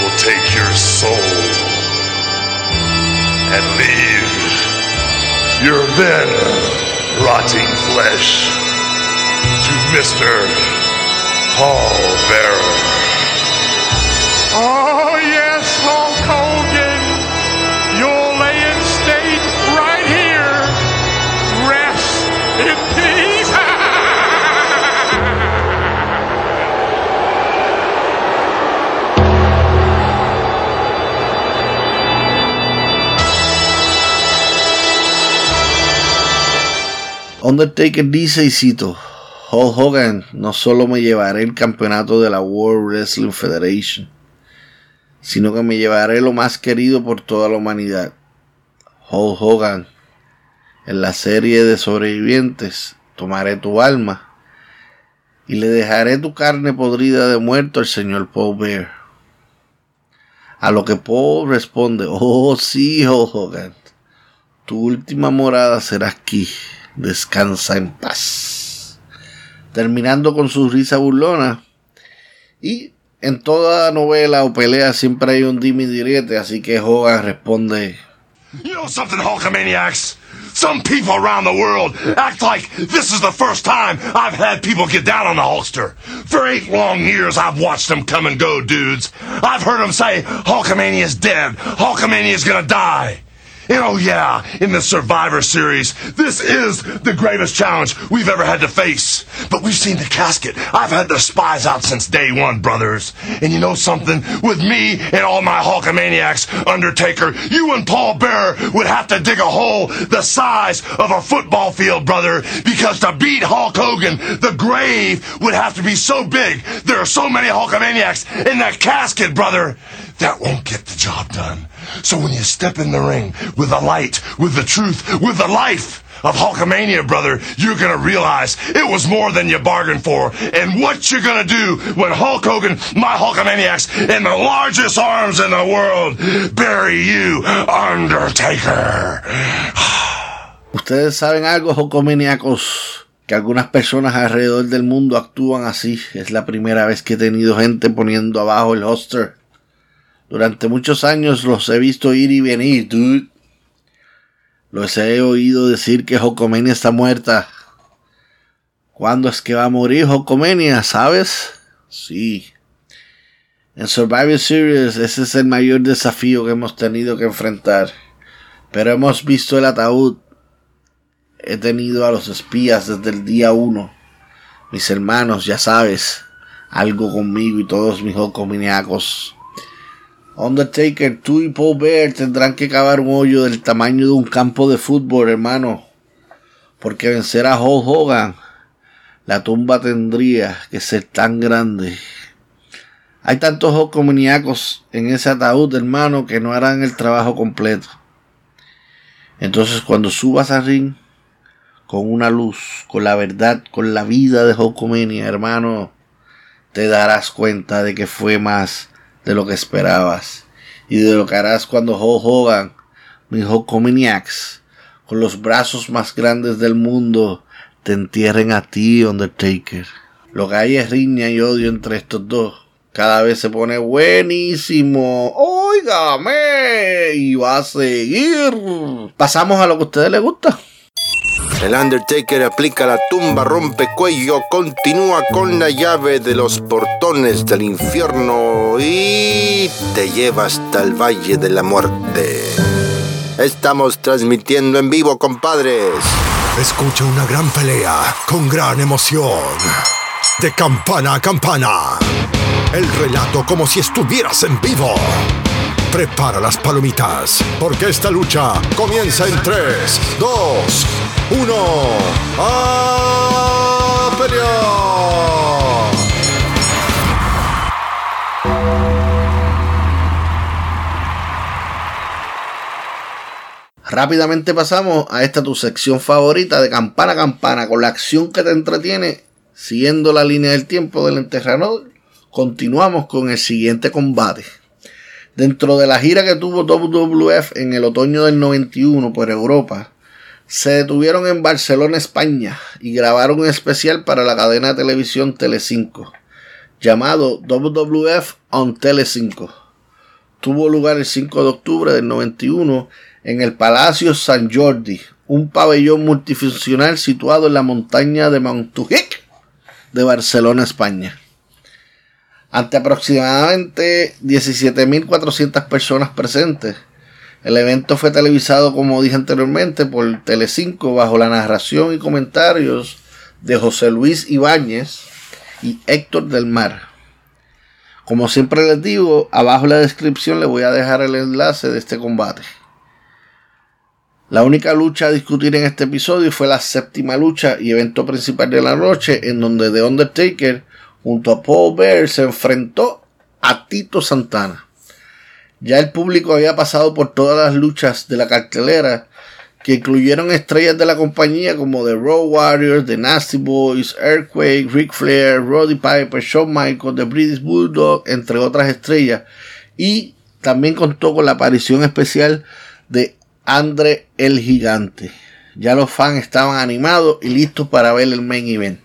will take your soul and leave your then rotting flesh to Mr. Paul Bearer. Oh, Undertaker dice y cito, Hulk Hogan no solo me llevaré el campeonato de la World Wrestling Federation, sino que me llevaré lo más querido por toda la humanidad. Hulk Hogan, en la serie de sobrevivientes, tomaré tu alma y le dejaré tu carne podrida de muerto al señor Paul Bear. A lo que Paul responde, oh sí, Hulk Hogan, tu última morada será aquí, descansa en paz. Terminando con su risa burlona. Y en toda novela o pelea siempre hay un dime y direte, así que Hogan responde, You know something, Hulkamaniacs? Some people around the world act like this is the first time I've had people get down on the Hulkster. For eight long years, I've watched them come and go, dudes. I've heard them say, Hulkamania's dead. Hulkamania's gonna die. And oh yeah, in the Survivor Series, this is the greatest challenge we've ever had to face. But we've seen the casket. I've had the spies out since day one, brothers. And you know something? With me and all my Hulkamaniacs, Undertaker, you and Paul Bearer would have to dig a hole the size of a football field, brother. Because to beat Hulk Hogan, the grave would have to be so big. There are so many Hulkamaniacs in that casket, brother. That won't get the job done. So when you step in the ring with the light, with the truth, with the life of Hulkamania, brother, you're gonna realize it was more than you bargained for. And what you're gonna do when Hulk Hogan, my Hulkamaniacs, in the largest arms in the world, bury you, Undertaker. Ustedes saben algo, Jocomaniacos, que algunas personas alrededor del mundo actúan así. Es la primera vez que he tenido gente poniendo abajo el hoster. Durante muchos años los he visto ir y venir, dude. Los he oído decir que Jocomenia está muerta. ¿Cuándo es que va a morir Jocomenia? ¿Sabes? Sí. En Survivor Series ese es el mayor desafío que hemos tenido que enfrentar. Pero hemos visto el ataúd. He tenido a los espías desde el día uno. Mis hermanos, ya sabes, algo conmigo y todos mis Jocomaniacos. Undertaker, tú y Paul Bear tendrán que cavar un hoyo del tamaño de un campo de fútbol, hermano. Porque vencer a Hulk Hogan, la tumba tendría que ser tan grande. Hay tantos Hulkamaniacos en ese ataúd, hermano, que no harán el trabajo completo. Entonces, cuando subas al ring con una luz, con la verdad, con la vida de Hulkamania, hermano, te darás cuenta de que fue más de lo que esperabas y de lo que harás cuando Hulk Hogan, mi Hulkamaniacs, con los brazos más grandes del mundo, te entierren a ti, Undertaker. Lo que hay es riña y odio entre estos dos. Cada vez se pone buenísimo. Óigame. Y va a seguir. Pasamos a lo que a ustedes les gusta. El Undertaker aplica la tumba, rompe cuello, continúa con la llave de los portones del infierno y te lleva hasta el Valle de la Muerte. Estamos transmitiendo en vivo, compadres. Escucha una gran pelea con gran emoción. De campana a campana. El relato como si estuvieras en vivo. Prepara las palomitas, porque esta lucha comienza en 3, 2, 1. ¡A! Rápidamente pasamos a esta tu sección favorita de campana a campana con la acción que te entretiene siguiendo la línea del tiempo del enterrador. Continuamos con el siguiente combate. Dentro de la gira que tuvo WWF en el otoño del 91 por Europa, se detuvieron en Barcelona, España, y grabaron un especial para la cadena de televisión Telecinco, llamado WWF on Telecinco. Tuvo lugar el 5 de octubre del 91 en el Palacio San Jordi, un pabellón multifuncional situado en la montaña de Montjuic de Barcelona, España. Ante aproximadamente 17.400 personas presentes, el evento fue televisado, como dije anteriormente, por Telecinco bajo la narración y comentarios de José Luis Ibáñez y Héctor del Mar. Como siempre les digo, abajo en la descripción les voy a dejar el enlace de este combate. La única lucha a discutir en este episodio fue la séptima lucha y evento principal de la noche, en donde The Undertaker junto a Paul Bear se enfrentó a Tito Santana. Ya el público había pasado por todas las luchas de la cartelera que incluyeron estrellas de la compañía como The Road Warriors, The Nasty Boys, Earthquake, Ric Flair, Roddy Piper, Shawn Michaels, The British Bulldog, entre otras estrellas. Y también contó con la aparición especial de Andre el Gigante. Ya los fans estaban animados y listos para ver el main event.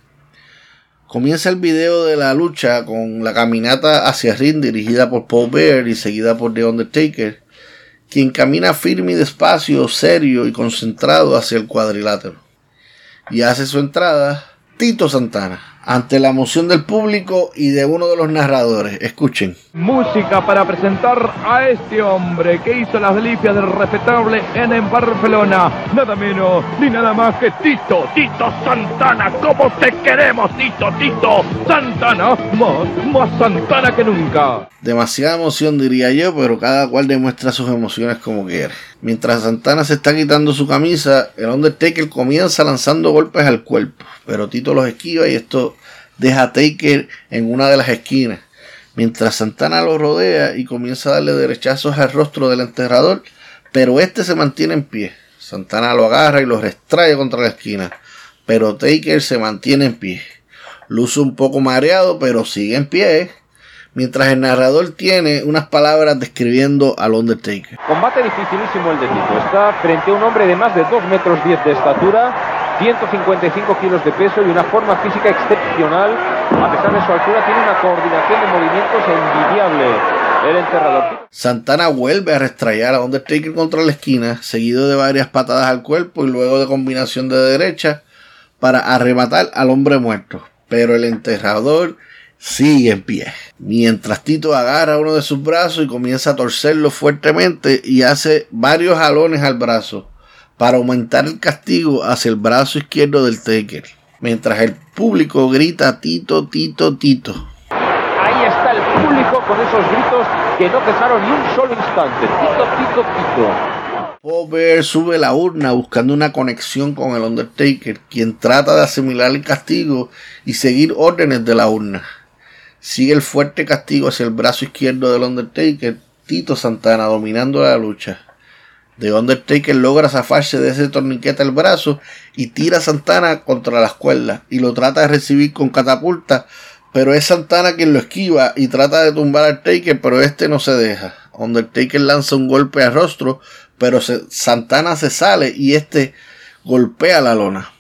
Comienza el video de la lucha con la caminata hacia ring dirigida por Paul Bear y seguida por The Undertaker quien camina firme y despacio, serio y concentrado hacia el cuadrilátero. Y hace su entrada Tito Santana ante la emoción del público y de uno de los narradores. Escuchen. Música para presentar a este hombre que hizo las delicias del respetable en Barcelona. Nada menos ni nada más que Tito, Tito Santana. ¿Cómo te queremos, Tito, Tito Santana? Más, más Santana que nunca. Demasiada emoción diría yo, pero cada cual demuestra sus emociones como quiere. Mientras Santana se está quitando su camisa, el Undertaker comienza lanzando golpes al cuerpo, pero Tito los esquiva y esto deja a Taker en una de las esquinas. Mientras Santana lo rodea y comienza a darle derechazos al rostro del enterrador, pero este se mantiene en pie. Santana lo agarra y lo restrae contra la esquina, pero Taker se mantiene en pie. Luce un poco mareado, pero sigue en pie mientras el narrador tiene unas palabras describiendo al Undertaker. Combate dificilísimo el de Tito. Está frente a un hombre de más de 2 metros 10 de estatura, 155 kilos de peso y una forma física excepcional. A pesar de su altura, tiene una coordinación de movimientos envidiable. El enterrador. Santana vuelve a restrayar a Undertaker contra la esquina, seguido de varias patadas al cuerpo y luego de combinación de derecha para arrematar al hombre muerto. Pero el enterrador sigue en pie. Mientras Tito agarra uno de sus brazos y comienza a torcerlo fuertemente y hace varios jalones al brazo para aumentar el castigo hacia el brazo izquierdo del Taker. Mientras el público grita Tito, Tito, Tito. Ahí está el público con esos gritos que no cesaron ni un solo instante. Tito, Tito, Tito. Paul sube la urna buscando una conexión con el Undertaker, quien trata de asimilar el castigo y seguir órdenes de la urna. Sigue el fuerte castigo hacia el brazo izquierdo del Undertaker, Tito Santana dominando la lucha. The Undertaker logra zafarse de ese torniquete al brazo y tira a Santana contra las cuerdas y lo trata de recibir con catapulta, pero es Santana quien lo esquiva y trata de tumbar al Taker, pero este no se deja. Undertaker lanza un golpe al rostro, pero Santana se sale y este golpea la lona.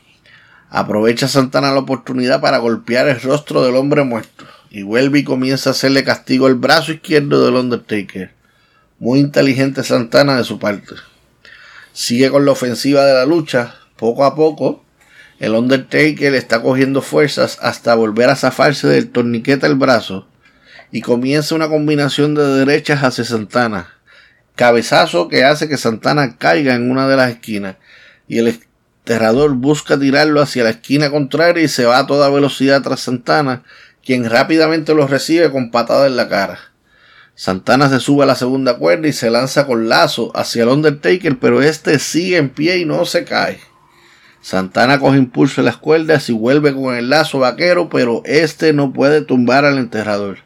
Aprovecha Santana la oportunidad para golpear el rostro del hombre muerto y vuelve y comienza a hacerle castigo al brazo izquierdo del Undertaker. Muy inteligente Santana de su parte. Sigue con la ofensiva de la lucha. Poco a poco, el Undertaker está cogiendo fuerzas hasta volver a zafarse del torniquete al brazo y comienza una combinación de derechas hacia Santana. Cabezazo que hace que Santana caiga en una de las esquinas y el enterrador busca tirarlo hacia la esquina contraria y se va a toda velocidad tras Santana quien rápidamente lo recibe con patada en la cara. Santana se sube a la segunda cuerda y se lanza con lazo hacia el Undertaker, pero este sigue en pie y no se cae. Santana coge impulso en las cuerdas y vuelve con el lazo vaquero, pero este no puede tumbar al enterrador.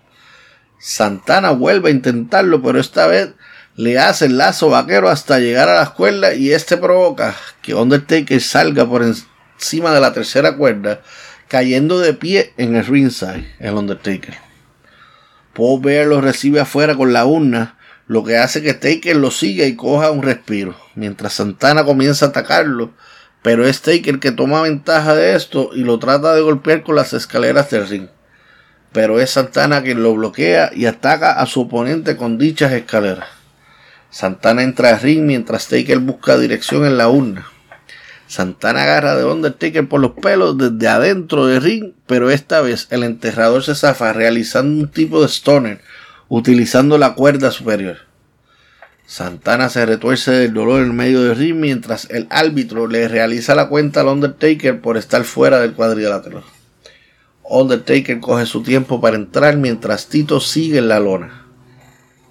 Santana vuelve a intentarlo, pero esta vez le hace el lazo vaquero hasta llegar a las cuerdas y este provoca que Undertaker salga por encima de la tercera cuerda cayendo de pie en el ringside, el Undertaker. Paul Bear lo recibe afuera con la urna, lo que hace que Taker lo siga y coja un respiro, mientras Santana comienza a atacarlo, pero es Taker que toma ventaja de esto y lo trata de golpear con las escaleras del ring. Pero es Santana quien lo bloquea y ataca a su oponente con dichas escaleras. Santana entra al ring mientras Taker busca dirección en la urna. Santana agarra de Undertaker por los pelos desde adentro del ring, pero esta vez el enterrador se zafa realizando un tipo de stoner utilizando la cuerda superior. Santana se retuerce del dolor en medio del ring mientras el árbitro le realiza la cuenta al Undertaker por estar fuera del cuadrilátero. Undertaker coge su tiempo para entrar mientras Tito sigue en la lona.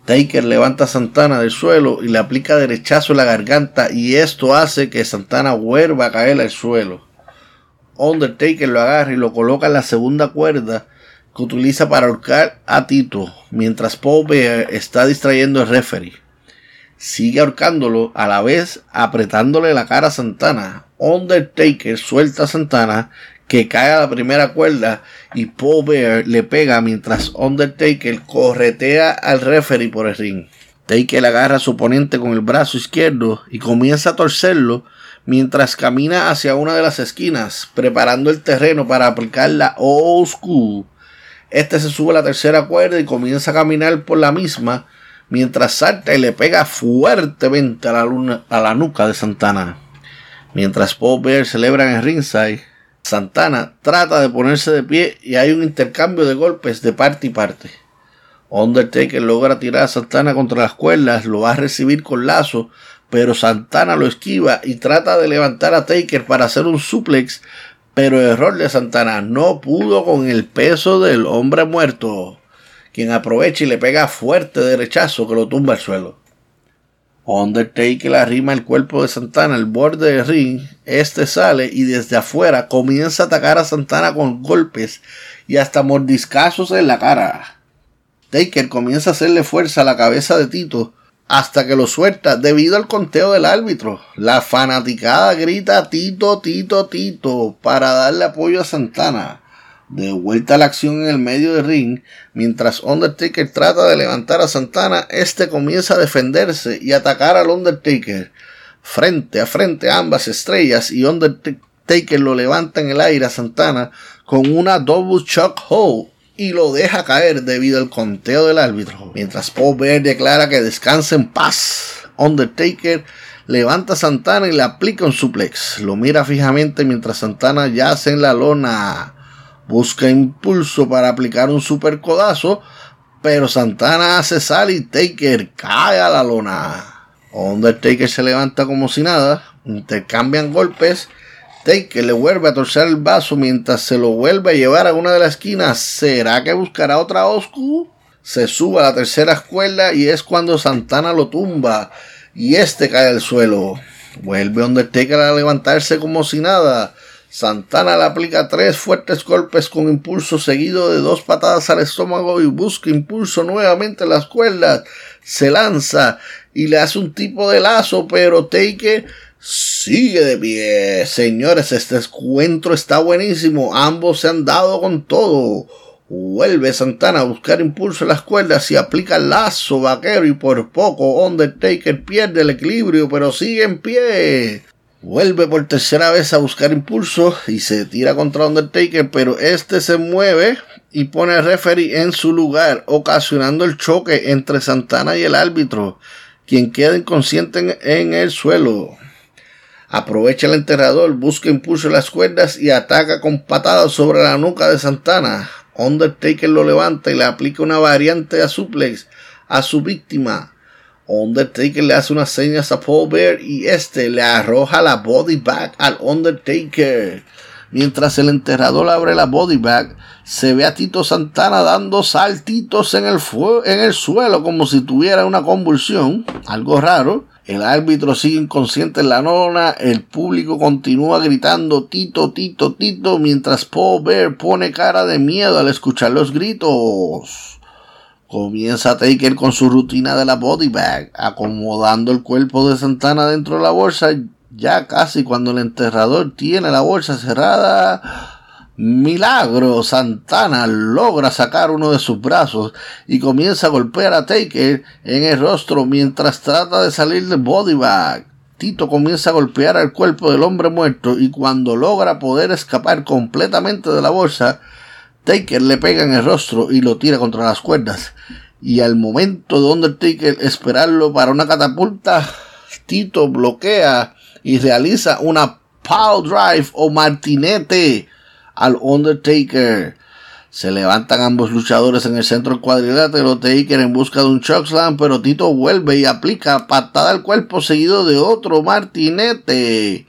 Taker levanta a Santana del suelo y le aplica derechazo en la garganta y esto hace que Santana vuelva a caer al suelo. Undertaker lo agarra y lo coloca en la segunda cuerda que utiliza para ahorcar a Tito mientras Paul Bear está distrayendo al referee. Sigue ahorcándolo a la vez apretándole la cara a Santana. Undertaker suelta a Santana que cae a la primera cuerda y Paul Bear le pega mientras Undertaker corretea al referee por el ring. Taker agarra a su oponente con el brazo izquierdo y comienza a torcerlo mientras camina hacia una de las esquinas, preparando el terreno para aplicar la old school. Este se sube a la tercera cuerda y comienza a caminar por la misma, mientras salta y le pega fuertemente a la, nuca de Santana. Mientras Paul Bear celebra en el ringside, Santana trata de ponerse de pie y hay un intercambio de golpes de parte y parte. Undertaker logra tirar a Santana contra las cuerdas, lo va a recibir con lazo, pero Santana lo esquiva y trata de levantar a Taker para hacer un suplex, pero error de Santana no pudo con el peso del hombre muerto, quien aprovecha y le pega fuerte derechazo que lo tumba al suelo. Undertaker arrima el cuerpo de Santana al borde del ring. Este sale y desde afuera comienza a atacar a Santana con golpes y hasta mordiscazos en la cara. Taker comienza a hacerle fuerza a la cabeza de Tito hasta que lo suelta debido al conteo del árbitro. La fanaticada grita Tito, Tito, Tito para darle apoyo a Santana. De vuelta a la acción en el medio del ring, mientras Undertaker trata de levantar a Santana, este comienza a defenderse y atacar al Undertaker. Frente a frente ambas estrellas y Undertaker lo levanta en el aire a Santana con una double shock hold y lo deja caer debido al conteo del árbitro. Mientras Paul Bear declara que descanse en paz, Undertaker levanta a Santana y le aplica un suplex. Lo mira fijamente mientras Santana yace en la lona busca impulso para aplicar un super codazo, pero Santana hace sal y Taker cae a la lona. Undertaker se levanta como si nada, intercambian golpes, Taker le vuelve a torcer el vaso mientras se lo vuelve a llevar a una de las esquinas. ¿Será que buscará otra Oscu? Se sube a la tercera cuerda y es cuando Santana lo tumba y este cae al suelo. Vuelve Undertaker a levantarse como si nada. Santana le aplica tres fuertes golpes con impulso seguido de dos patadas al estómago y busca impulso nuevamente en las cuerdas. Se lanza y le hace un tipo de lazo, pero Taker sigue de pie. Señores, este encuentro está buenísimo. Ambos se han dado con todo. Vuelve Santana a buscar impulso en las cuerdas y aplica el lazo vaquero y por poco Undertaker pierde el equilibrio pero sigue en pie. Vuelve por tercera vez a buscar impulso y se tira contra Undertaker, pero este se mueve y pone al referee en su lugar, ocasionando el choque entre Santana y el árbitro, quien queda inconsciente en, el suelo. Aprovecha el enterrador, busca impulso en las cuerdas y ataca con patadas sobre la nuca de Santana. Undertaker lo levanta y le aplica una variante a suplex a su víctima. Undertaker le hace unas señas a Paul Bear y este le arroja la body bag al Undertaker. Mientras el enterrador abre la body bag, se ve a Tito Santana dando saltitos en el, en el suelo como si tuviera una convulsión, algo raro. El árbitro sigue inconsciente en la nona, el público continúa gritando Tito, Tito, Tito, mientras Paul Bear pone cara de miedo al escuchar los gritos. Comienza Taker con su rutina de la body bag, acomodando el cuerpo de Santana dentro de la bolsa, ya casi cuando el enterrador tiene la bolsa cerrada. Milagro, Santana logra sacar uno de sus brazos y comienza a golpear a Taker en el rostro mientras trata de salir del body bag. Tito comienza a golpear al cuerpo del hombre muerto y cuando logra poder escapar completamente de la bolsa, Taker le pega en el rostro y lo tira contra las cuerdas. Y al momento de Undertaker esperarlo para una catapulta, Tito bloquea y realiza una Power Drive o Martinete al Undertaker. Se levantan ambos luchadores en el centro cuadrilátero. Taker en busca de un chokeslam, pero Tito vuelve y aplica patada al cuerpo seguido de otro martinete.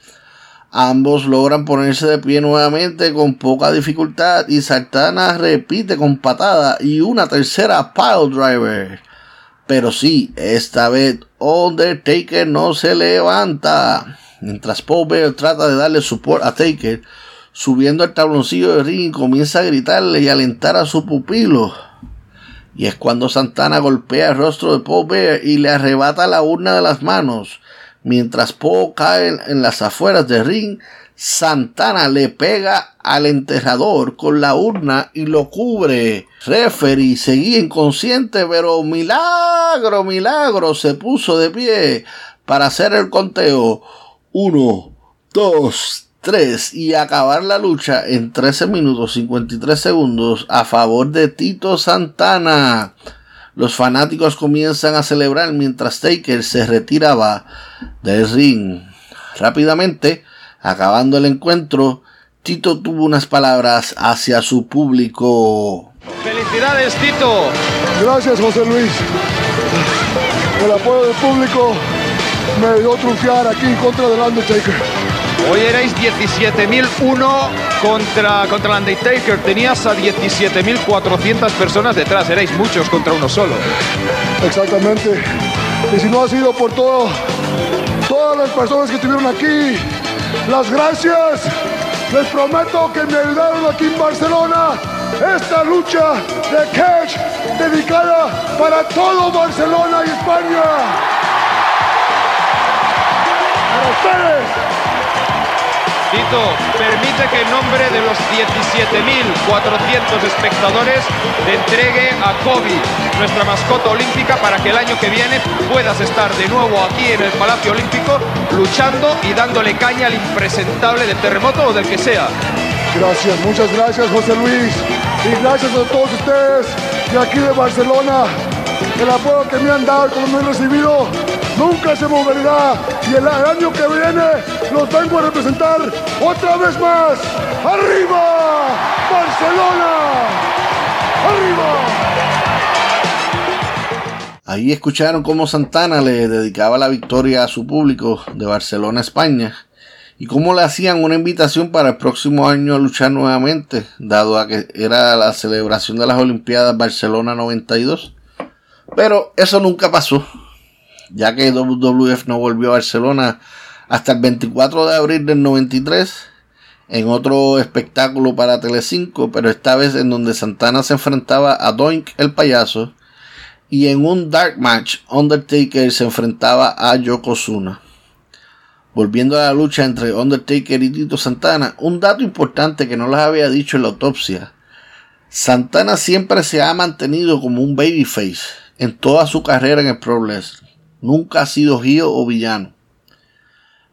Ambos logran ponerse de pie nuevamente con poca dificultad y Santana repite con patada y una tercera pile driver. Pero sí, esta vez Undertaker no se levanta. Mientras Paul trata de darle support a Taker, subiendo al tabloncillo de ring comienza a gritarle y alentar a su pupilo. Y es cuando Santana golpea el rostro de Paul Bear y le arrebata la urna de las manos. Mientras Paul cae en las afueras del ring, Santana le pega al enterrador con la urna y lo cubre. Referee seguía inconsciente, pero milagro, milagro, se puso de pie para hacer el conteo. Uno, dos, 3 y acabar la lucha en 13 minutos 53 segundos a favor de Tito Santana. Los fanáticos comienzan a celebrar mientras Taker se retiraba del ring. Rápidamente, acabando el encuentro, Tito tuvo unas palabras hacia su público. Felicidades Tito. Gracias José Luis. El apoyo del público me dio triunfar aquí en contra del Undertaker. Hoy erais 17.001 contra, contra el Undertaker. Tenías a 17.400 personas detrás. Erais muchos contra uno solo. Exactamente. Y si no ha sido por todo, todas las personas que estuvieron aquí, las gracias. Les prometo que me ayudaron aquí en Barcelona. Esta lucha de catch dedicada para todo Barcelona y España. Para ustedes. Permite que en nombre de los 17.400 espectadores te entregue a Kobe, nuestra mascota olímpica, para que el año que viene puedas estar de nuevo aquí en el Palacio Olímpico luchando y dándole caña al impresentable del terremoto o del que sea. Gracias, muchas gracias José Luis y gracias a todos ustedes de aquí de Barcelona. El apoyo que me han dado, como me han recibido, nunca se moverá y el año que viene los vengo a representar otra vez más. ¡Arriba! ¡Barcelona! ¡Arriba! Ahí escucharon cómo Santana le dedicaba la victoria a su público de Barcelona, España, y cómo le hacían una invitación para el próximo año a luchar nuevamente, dado a que era la celebración de las Olimpiadas Barcelona 92. Pero eso nunca pasó ya que WWF no volvió a Barcelona hasta el 24 de abril del 93 en otro espectáculo para Telecinco, pero esta vez en donde Santana se enfrentaba a Doink el payaso y en un dark match Undertaker se enfrentaba a Yokozuna. Volviendo a la lucha entre Undertaker y Tito Santana, un dato importante que no les había dicho en la autopsia. Santana siempre se ha mantenido como un babyface en toda su carrera en el Pro Wrestling. Nunca ha sido giro o villano.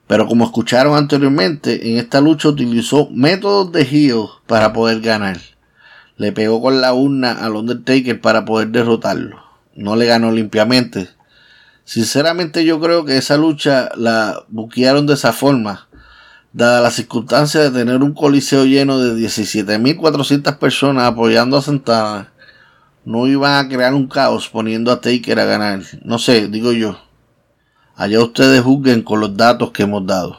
Pero como escucharon anteriormente, en esta lucha utilizó métodos de heel para poder ganar. Le pegó con la urna al Undertaker para poder derrotarlo. No le ganó limpiamente. Sinceramente yo creo que esa lucha la buquearon de esa forma. Dada la circunstancia de tener un coliseo lleno de 17.400 personas apoyando a Santana no iban a crear un caos poniendo a Taker a ganar. No sé, digo yo. Allá ustedes juzguen con los datos que hemos dado.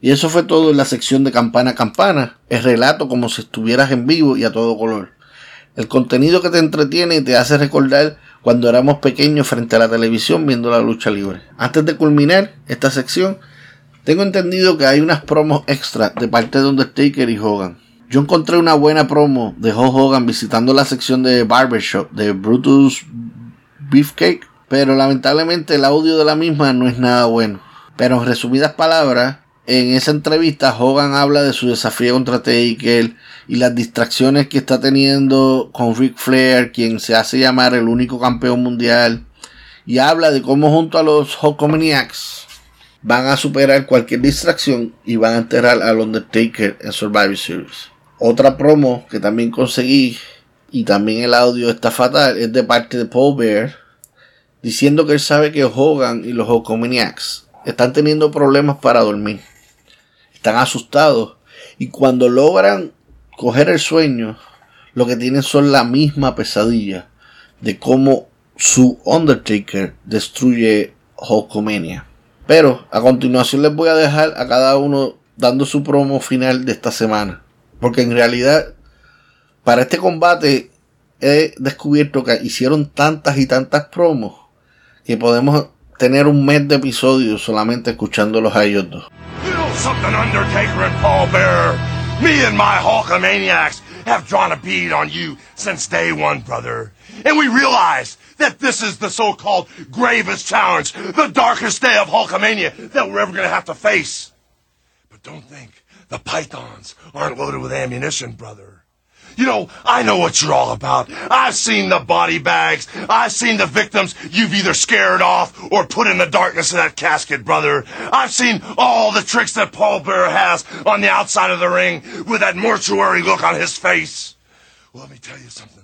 Y eso fue todo en la sección de campana a campana. El relato como si estuvieras en vivo y a todo color. El contenido que te entretiene y te hace recordar cuando éramos pequeños frente a la televisión viendo la lucha libre. Antes de culminar esta sección, tengo entendido que hay unas promos extra de parte de Undertaker y Hogan. Yo encontré una buena promo de Hogan visitando la sección de Barbershop de Brutus Beefcake, pero lamentablemente el audio de la misma no es nada bueno. Pero en resumidas palabras, en esa entrevista Hogan habla de su desafío contra Taker y las distracciones que está teniendo con Ric Flair, quien se hace llamar el único campeón mundial, y habla de cómo junto a los Hulkamaniacs van a superar cualquier distracción y van a enterrar al Undertaker en Survivor Series. Otra promo que también conseguí y también el audio está fatal es de parte de Paul Bear diciendo que él sabe que Hogan y los Hulkamaniacs están teniendo problemas para dormir. están asustados y cuando logran coger el sueño, lo que tienen son la misma pesadilla de cómo su Undertaker destruye Hulkamania. Pero a continuación les voy a dejar a cada uno dando su promo final de esta semana. Porque en realidad, para este combate he descubierto que hicieron tantas y tantas promos que podemos tener un mes de episodios solamente escuchándolos a ellos dos. something, Undertaker and Paul Bearer. Me and my Hulkamaniacs have drawn a bead on you since day one, brother. And we realize that this is the so-called gravest challenge, the darkest day of Hulkamania that we're ever going to have to face. But don't think the pythons aren't loaded with ammunition, brother. You know, I know what you're all about. I've seen the body bags. I've seen the victims you've either scared off or put in the darkness of that casket, brother. I've seen all the tricks that Paul Bearer has on the outside of the ring with that mortuary look on his face. Well, let me tell you something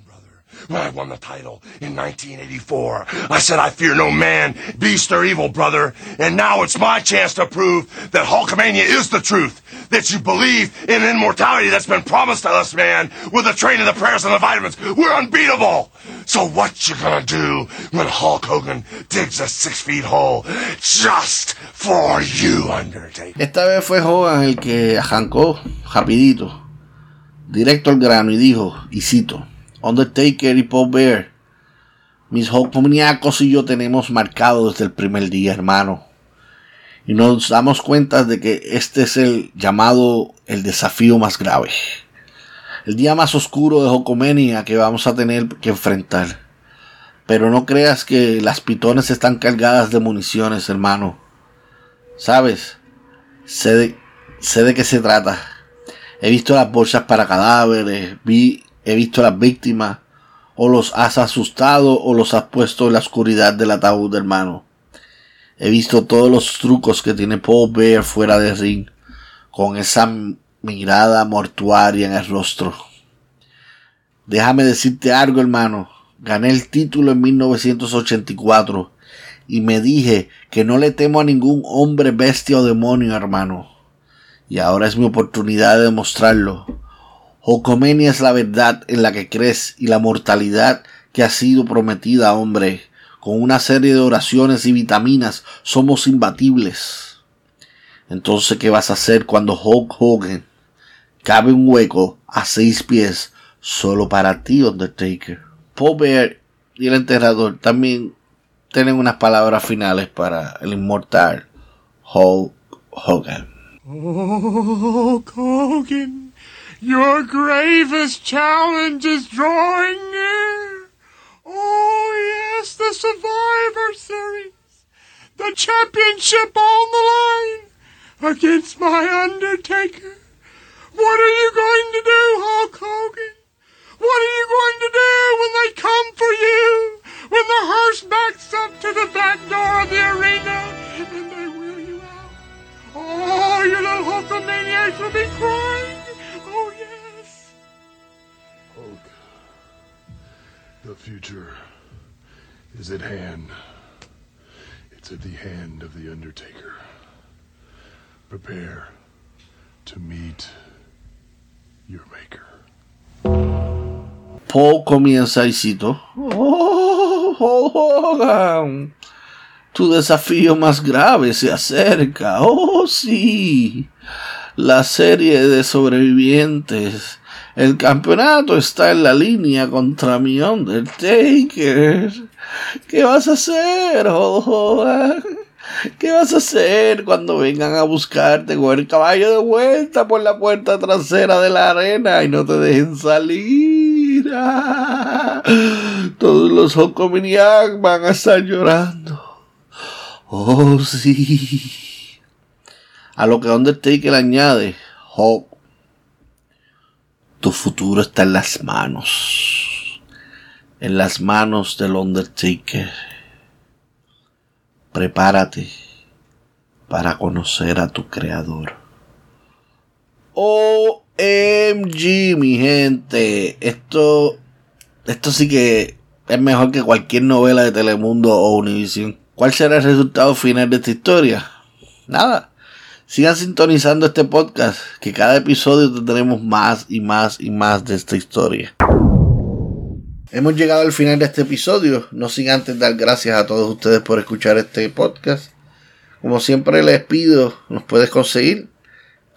when I won the title in 1984. I said I fear no man, beast, or evil, brother. And now it's my chance to prove that Hulkamania is the truth. That you believe in immortality that's been promised to us, man. With the training, of the prayers, and the vitamins, we're unbeatable. So what you gonna do when Hulk Hogan digs a six feet hole just for you, Undertaker? Esta vez fue Hogan el que arrancó rapidito, directo al grano y dijo, y cito, Undertaker y Paul Bear. Mis Hulkamaniacos y yo tenemos marcado desde el primer día, hermano. Y nos damos cuenta de que este es el llamado el desafío más grave. El día más oscuro de Hulkamania que vamos a tener que enfrentar. Pero no creas que las pitones están cargadas de municiones, hermano. ¿Sabes? Sé de, sé de qué se trata. He visto las bolsas para cadáveres, vi he visto a las víctimas, o los has asustado o los has puesto en la oscuridad del ataúd, hermano. He visto todos los trucos que tiene Paul fuera del ring, con esa mirada mortuaria en el rostro. Déjame decirte algo, hermano. Gané el título en 1984 y me dije que no le temo a ningún hombre, bestia o demonio, hermano. Y ahora es mi oportunidad de demostrarlo. Ocomenia es la verdad en la que crees y la mortalidad que ha sido prometida, hombre. Con una serie de oraciones y vitaminas somos imbatibles. Entonces, ¿qué vas a hacer cuando Hulk Hogan cabe un hueco a seis pies solo para ti, Undertaker? Paul Bear y el enterrador también tienen unas palabras finales para el inmortal Hulk Hogan. Hulk Hogan. Your gravest challenge is drawing near. Oh, yes, the Survivor Series. The championship on the line against my Undertaker. What are you going to do, Hulk Hogan? What are you going to do when they come for you? When the hearse backs up to the back door of the arena and they wheel you out? Oh, you little Hulkamaniacs will be crying. The future is at hand. It's at the hand of the Undertaker. Prepare to meet your maker. Paul comienza y cito. Oh, Hogan. Tu desafío más grave se acerca. Oh, sí. La serie de sobrevivientes. El campeonato está en la línea contra mi Undertaker. ¿Qué vas a hacer, Hogan? ¿Qué vas a hacer cuando vengan a buscarte con el caballo de vuelta por la puerta trasera de la arena y no te dejen salir? Todos los Hocominiac van a estar llorando. Oh, sí. A lo que Undertaker añade, Hulk, tu futuro está en las manos. En las manos del Undertaker. Prepárate para conocer a tu creador. OMG, mi gente. Esto, esto sí que es mejor que cualquier novela de Telemundo o Univision. ¿Cuál será el resultado final de esta historia? Nada. Sigan sintonizando este podcast, que cada episodio tendremos más y más y más de esta historia. Hemos llegado al final de este episodio, no sin antes dar gracias a todos ustedes por escuchar este podcast. Como siempre les pido, nos puedes conseguir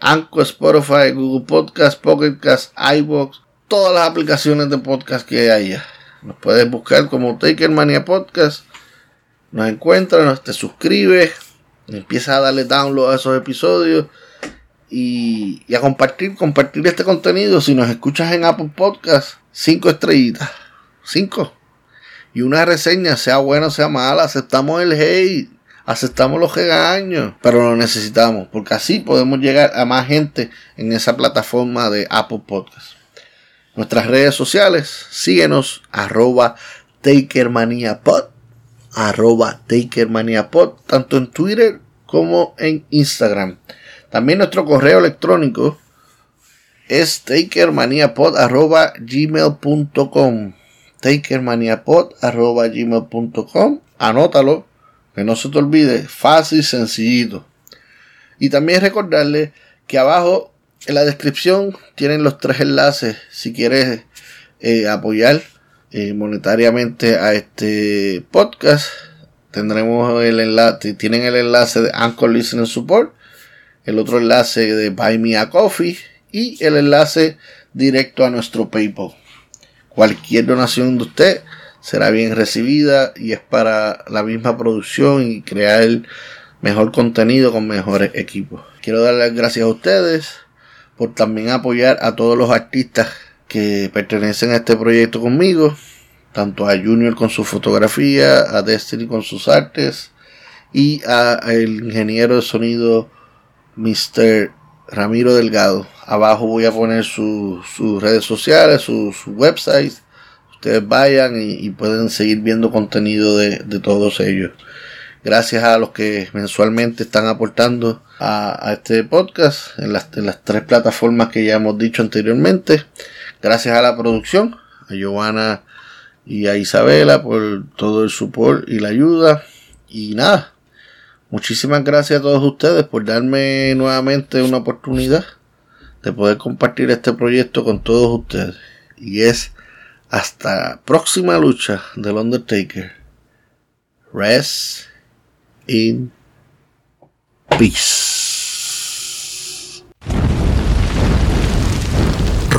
Anchor, Spotify, Google Podcast, Pocket Cast, iVoox, todas las aplicaciones de podcast que haya. Nos puedes buscar como Taker Mania Podcast. Nos encuentras, te suscribes, empiezas a darle download a esos episodios y, y, a compartir, compartir este contenido. Si nos escuchas en Apple Podcast, cinco estrellitas, cinco. Y una reseña, sea buena o sea mala, aceptamos el hate, aceptamos los regaños, pero lo necesitamos, porque así podemos llegar a más gente en esa plataforma de Apple Podcast. Nuestras redes sociales, síguenos, arroba TakerManiaPod, arroba TakerManiaPod, tanto en Twitter como en Instagram. También nuestro correo electrónico es takermaniapod arroba gmail.com takermaniapod arroba gmail.com anótalo que no se te olvide fácil sencillito. Y también recordarle que abajo en la descripción tienen los tres enlaces si quieres eh, apoyar eh, monetariamente a este podcast tendremos el enlace tienen el enlace de Anchor Listening Support el otro enlace de Buy Me a Coffee y el enlace directo a nuestro PayPal. Cualquier donación de usted será bien recibida y es para la misma producción y crear mejor contenido con mejores equipos. Quiero dar las gracias a ustedes por también apoyar a todos los artistas que pertenecen a este proyecto conmigo, tanto a Junior con su fotografía, a Destiny con sus artes y a el ingeniero de sonido Mr. Ramiro Delgado. Abajo voy a poner sus redes sociales, sus websites. Ustedes vayan y, pueden seguir viendo contenido de, todos ellos. Gracias a los que mensualmente están aportando a, este podcast en las, en las, tres plataformas que ya hemos dicho anteriormente. Gracias a la producción, a Giovanna y a Isabela por todo el support y la ayuda. Y nada, Muchísimas gracias a todos ustedes por darme nuevamente una oportunidad de poder compartir este proyecto con todos ustedes. Y es hasta próxima lucha del Undertaker. Rest in peace.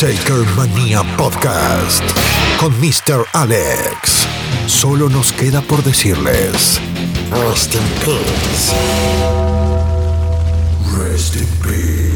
Taker Mania Podcast con Mr. Alex. Solo nos queda por decirles Rest in peace. Rest in peace.